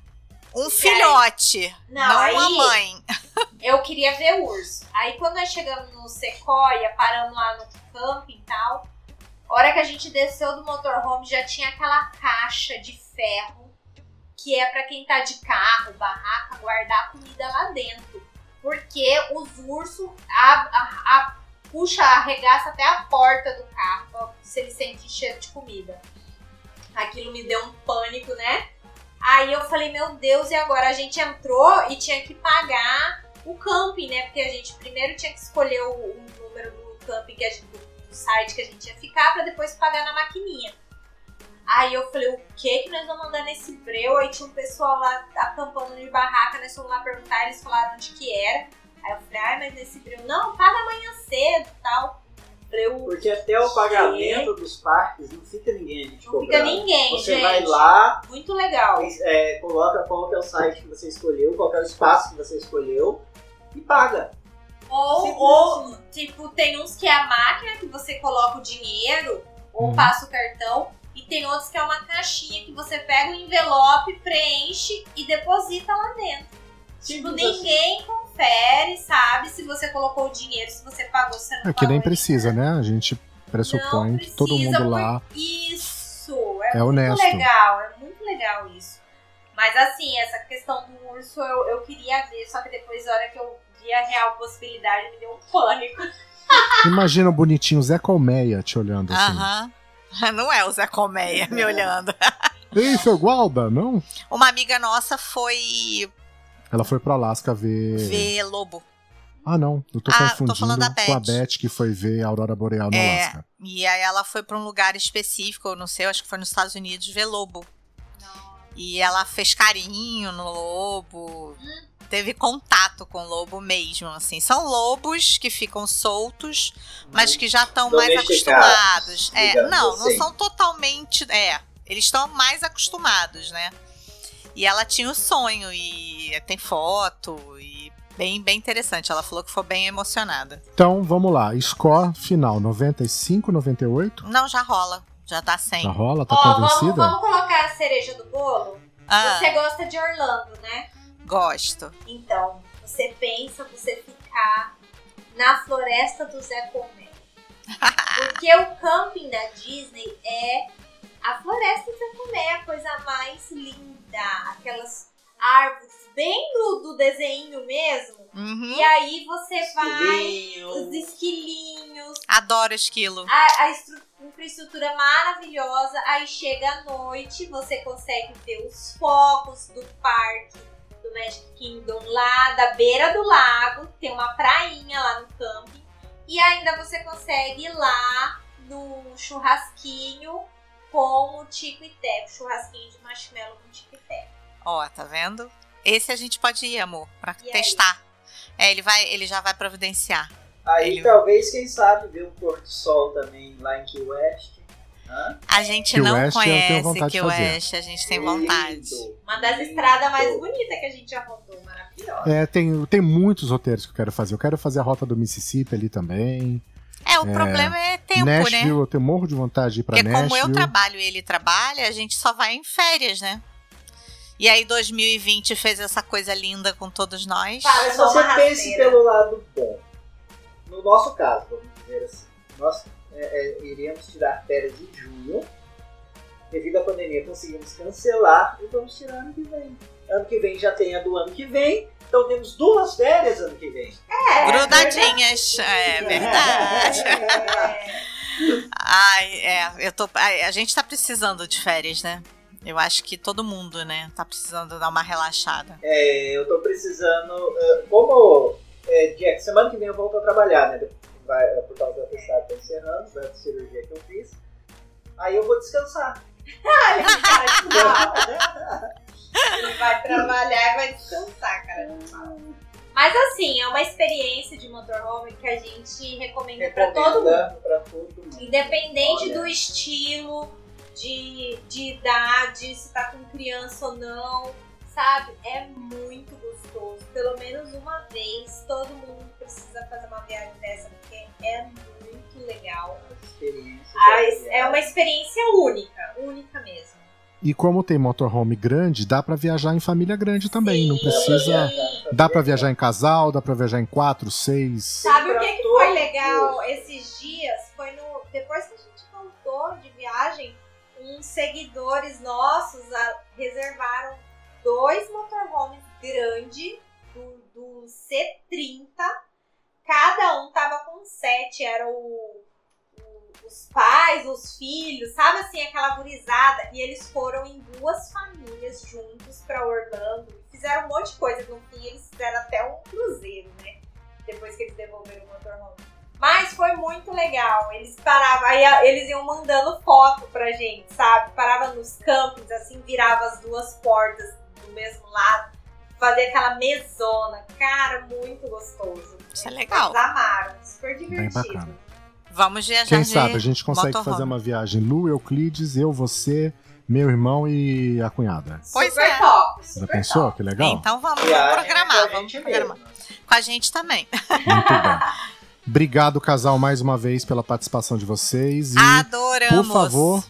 Um filhote, Não, não, aí- uma mãe. <laughs> Eu queria ver o urso. Aí quando nós chegamos no Sequoia, paramos lá no camping e tal. A hora que a gente desceu do motorhome, já tinha aquela caixa de ferro que é pra quem tá de carro, barraca, guardar comida lá dentro. Porque os ursos a, a- a- puxa, arregaça até a porta do carro se ele sente cheiro de comida. Aquilo me deu um pânico, né? Aí eu falei, meu Deus, e agora? A gente entrou e tinha que pagar o camping, né? Porque a gente primeiro tinha que escolher o, o número do camping que a gente, do, site que a gente ia ficar pra depois pagar na maquininha. Aí eu falei, o que que nós vamos andar nesse breu? Aí tinha um pessoal lá acampando de barraca, nós fomos lá perguntar, eles falaram onde que era. Aí eu falei, ai, mas nesse breu, não, paga amanhã cedo e tal. Porque até o pagamento dos parques não fica ninguém a gente não fica cobrando. ninguém, Você gente. vai lá, Muito legal. é, coloca qual que é o site que você escolheu, qual que é o espaço que você escolheu e paga. Ou, ou, tipo, tem uns que é a máquina que você coloca o dinheiro ou Uhum. passa o cartão. E tem outros que é uma caixinha que você pega o envelope, preenche e deposita lá dentro. Tipo, Simples ninguém confere, sabe? Se você colocou o dinheiro, se você pagou, se você não É que nem precisa, né? A gente pressupõe Não que todo mundo lá Isso! É, é muito honesto. legal, é muito legal isso. Mas assim, essa questão do urso eu, eu queria ver, só que depois, na hora que eu vi a real possibilidade, me deu um pânico. <laughs> Imagina o bonitinho Zé Colmeia te olhando assim. Aham. <laughs> Não é o Zé Colmeia me olhando. Ei, seu Gualda, não? Uma amiga nossa foi Ela foi pro Alasca ver. ver lobo. Ah, não. Eu tô Ah, tô confundindo falando da com a Beth. Beth que foi ver a Aurora Boreal no É. Alasca. E aí ela foi pra um lugar específico, eu não sei, eu acho que foi nos Estados Unidos, ver lobo. E ela fez carinho no lobo. teve contato com lobo mesmo, assim. São lobos que ficam soltos, mas que já estão mais acostumados. É, não, não assim. são totalmente. É, eles estão mais acostumados, né? E ela tinha o sonho e tem foto e bem, bem interessante. Ela falou que foi bem emocionada. Então, vamos lá. Score final, 95, 98? Não, já rola. Já dá 100. Já rola? Tá Ó, vamos, convencida? vamos colocar a cereja do bolo? Ah, Você gosta de Orlando, né? gosto. Então, você pensa você ficar na floresta do Zé Comé. <laughs> Porque o camping da Disney é a floresta do Zé Comé, a coisa mais linda. Aquelas árvores bem do, do desenho mesmo. Uhum. E aí você vai. Esquilinho. Os esquilinhos, Adoro esquilo. a, a estru- infraestrutura maravilhosa. Aí chega a noite, você consegue ver os focos do parque do Magic Kingdom lá da beira do lago. Tem uma prainha lá no camping. E ainda você consegue ir lá no churrasquinho com o Tico e Teco. Churrasquinho de marshmallow com Tico e Teco. Ó, tá vendo? Esse a gente pode ir, amor, pra E aí? testar. É, ele vai, ele já vai providenciar. Aí Ele- talvez, quem sabe, ver um pôr do sol também lá em Key West. Hã? A gente Key não West conhece fazer. West, a gente tem vontade. Lindo, Uma das lindo. estradas mais bonitas que a gente já rodou. Maravilhosa. É, tem, tem muitos roteiros que eu quero fazer. Eu quero fazer a rota do Mississippi ali também. É, o problema é tempo, Nashville, né? eu tenho morro de vontade de ir pra Porque Nashville. como eu trabalho e ele trabalha, a gente só vai em férias, né? E aí 2020 fez essa coisa linda com todos nós. Mas Só você pense pelo lado bom. No nosso caso, vamos dizer assim, nós é, é, iríamos tirar férias em junho. Devido à pandemia, conseguimos cancelar e vamos tirar ano que vem. Ano que vem já tem a do ano que vem, então temos duas férias ano que vem. É, Grudadinhas, é verdade. É. Ai, é, eu tô. ai, A gente tá precisando de férias, né? Eu acho que todo mundo, né, tá precisando dar uma relaxada. É, eu tô precisando. eh, como é, dia, semana que vem eu volto a trabalhar, né? Vai, eh, por causa do atestado tá encerrando, da cirurgia que eu fiz. Aí eu vou descansar. <laughs> Ai, cara, <laughs> Ele vai trabalhar e vai descansar, cara. Mas assim, é uma experiência de motorhome que a gente recomenda pra todo mundo. Pra todo mundo. Independente Olha. do estilo, de, de idade, se tá com criança ou não, sabe? É muito gostoso. Pelo menos uma vez, todo mundo precisa fazer uma viagem dessa, porque é muito legal. Experiência. Mas é uma experiência única, única mesmo. E como tem motorhome grande, dá pra viajar em família grande também. Não Sim. precisa. Dá pra viajar em casal, dá pra viajar em quatro, seis. Sabe o que, que foi legal esses dias? Foi no. Depois que a gente voltou de viagem, uns seguidores nossos a- reservaram dois motorhomes grandes do, do C30. Cada um tava com sete. Era o- os pais, os filhos, sabe assim, aquela gurizada. E eles foram em duas famílias juntos pra Orlando. Fizeram um monte de coisa. No fim, eles fizeram até um cruzeiro, né? Depois que eles devolveram o motorhome. Mas foi muito legal. Eles paravam, aí a- eles iam mandando foto pra gente, sabe? Parava nos campings, assim, virava as duas portas do mesmo lado, fazia aquela mesona. Cara, muito gostoso. Isso é legal. Eles amaram, super Bem divertido. Vamos viajar Quem de sabe a gente consegue motorhome. fazer uma viagem. Lu, Euclides, eu, você, meu irmão e a cunhada. Pois super é. top, Já super pensou? top. Que legal? Então vamos, Viagem programar, é com a vamos programar. mesmo. Com a gente também. Muito bem. Obrigado, casal, mais uma vez pela participação de vocês. E, Adoramos. por favor,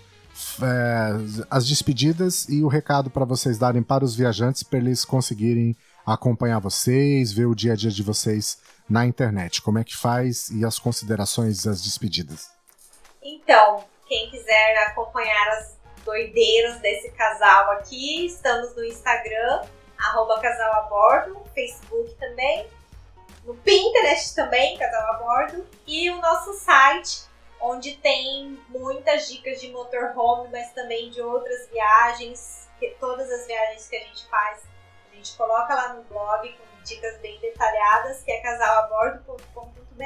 é, as despedidas e o recado para vocês darem para os viajantes para eles conseguirem acompanhar vocês, ver o dia a dia de vocês na internet. Como é que faz e as considerações, as despedidas. Então, quem quiser acompanhar as doideiras desse casal aqui, estamos no Instagram, arroba casal a bordo, Facebook também, no Pinterest também, casal a bordo, e o nosso site, onde tem muitas dicas de motorhome, mas também de outras viagens, todas as viagens que a gente faz, a gente coloca lá no blog com dicas bem detalhadas, que é casalabordo.com.br.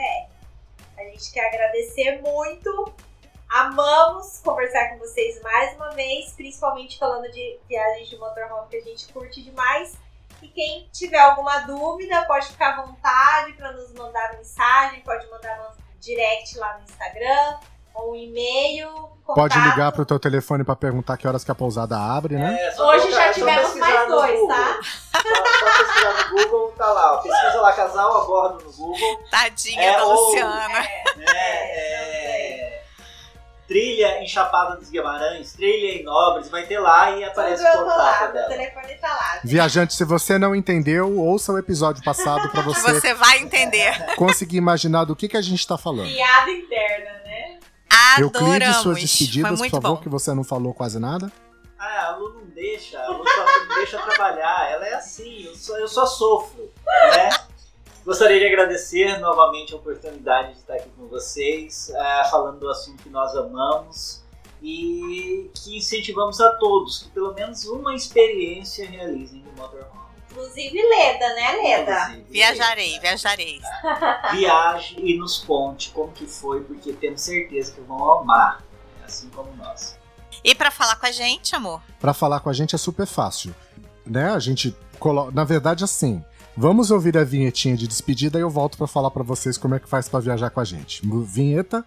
A gente quer agradecer muito Amamos conversar com vocês mais uma vez, principalmente falando de viagens de motorhome que a gente curte demais. E quem tiver alguma dúvida, pode ficar à vontade para nos mandar mensagem, pode mandar no direct lá no Instagram, ou um e-mail. Pode contato. ligar pro teu telefone pra perguntar que horas que a pousada abre, né? É, Hoje colocar- já tivemos mais dois, Google. tá? Só, só pesquisar no Google, tá lá. ó. Pesquisa lá, casal a bordo no Google. Tadinha É, da ou- Luciana. né? É, trilha em Chapada dos Guimarães, trilha em Nobres, vai ter lá e aparece Tudo o lá, contato meu dela. telefone tá lá. Viajante, se você não entendeu, ouça o episódio passado pra <laughs> Que você você vai entender. conseguir imaginar do que, que a gente tá falando. Piada interna, né? Euclides, Adoramos. suas Foi despedidas, por favor, bom. que você não falou quase nada. Ah, a Lu não deixa, a Lu só não deixa trabalhar. Ela é assim, eu só, eu só sofro, né? Gostaria de agradecer novamente a oportunidade de estar aqui com vocês, ah, falando do assunto que nós amamos e que incentivamos a todos que pelo menos uma experiência realizem no motorhome. Inclusive Leda, né, Leda? Inclusive, Viajarei, viajarei. <laughs> Viaje e nos conte como que foi, porque temos certeza que vão amar, assim como nós. E pra falar com a gente, amor? Pra falar com a gente é super fácil, né? A gente coloca, na verdade assim, vamos ouvir a vinhetinha de despedida e eu volto pra falar pra vocês como é que faz pra viajar com a gente. Vinheta.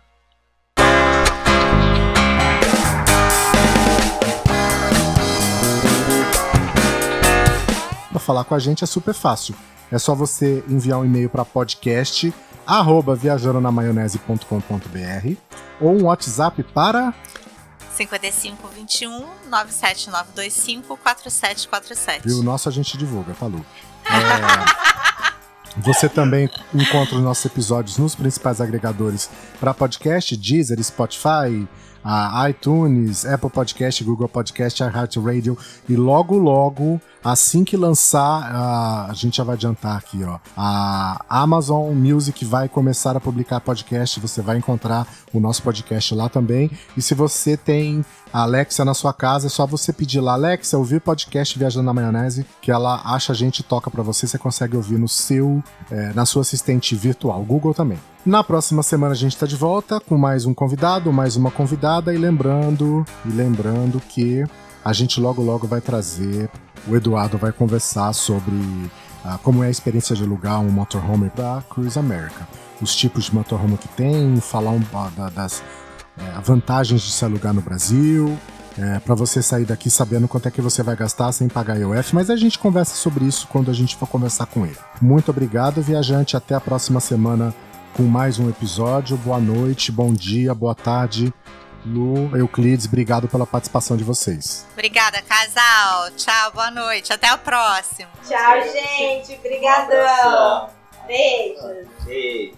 Pra falar com a gente é super fácil. É só você enviar um e-mail para podcast arroba viajandonamaionese.com.br ou um WhatsApp para 5521 97925 4747. Viu? O nosso a gente divulga, falou. É, <laughs> você também encontra os nossos episódios nos principais agregadores para podcast, Deezer, Spotify, a iTunes, Apple Podcast, Google Podcast, iHeartRadio. E logo logo, assim que lançar, a, a gente já vai adiantar aqui, ó, a Amazon Music vai começar a publicar podcast, você vai encontrar o nosso podcast lá também. E se você tem a Alexa na sua casa, é só você pedir lá, Alexa, ouvir podcast Viajando na Maionese, que ela acha a gente toca pra você, você consegue ouvir no seu, é, na sua assistente virtual, Google também. Na próxima semana a gente tá de volta com mais um convidado, mais uma convidada e lembrando, e lembrando que a gente logo logo vai trazer, o Eduardo vai conversar sobre ah, como é a experiência de alugar um motorhome para Cruise America, os tipos de motorhome que tem, falar um, da- das é, vantagens de se alugar no Brasil, é, para você sair daqui sabendo quanto é que você vai gastar sem pagar IOF, mas a gente conversa sobre isso quando a gente for conversar com ele. Muito obrigado, viajante. Até a próxima semana com mais um episódio. Boa noite, bom dia, boa tarde. Lu, Euclides, obrigado pela participação de vocês. Obrigada, casal. Tchau, boa noite. Até o próximo. Tchau, gente. Obrigadão. Beijos. Beijo.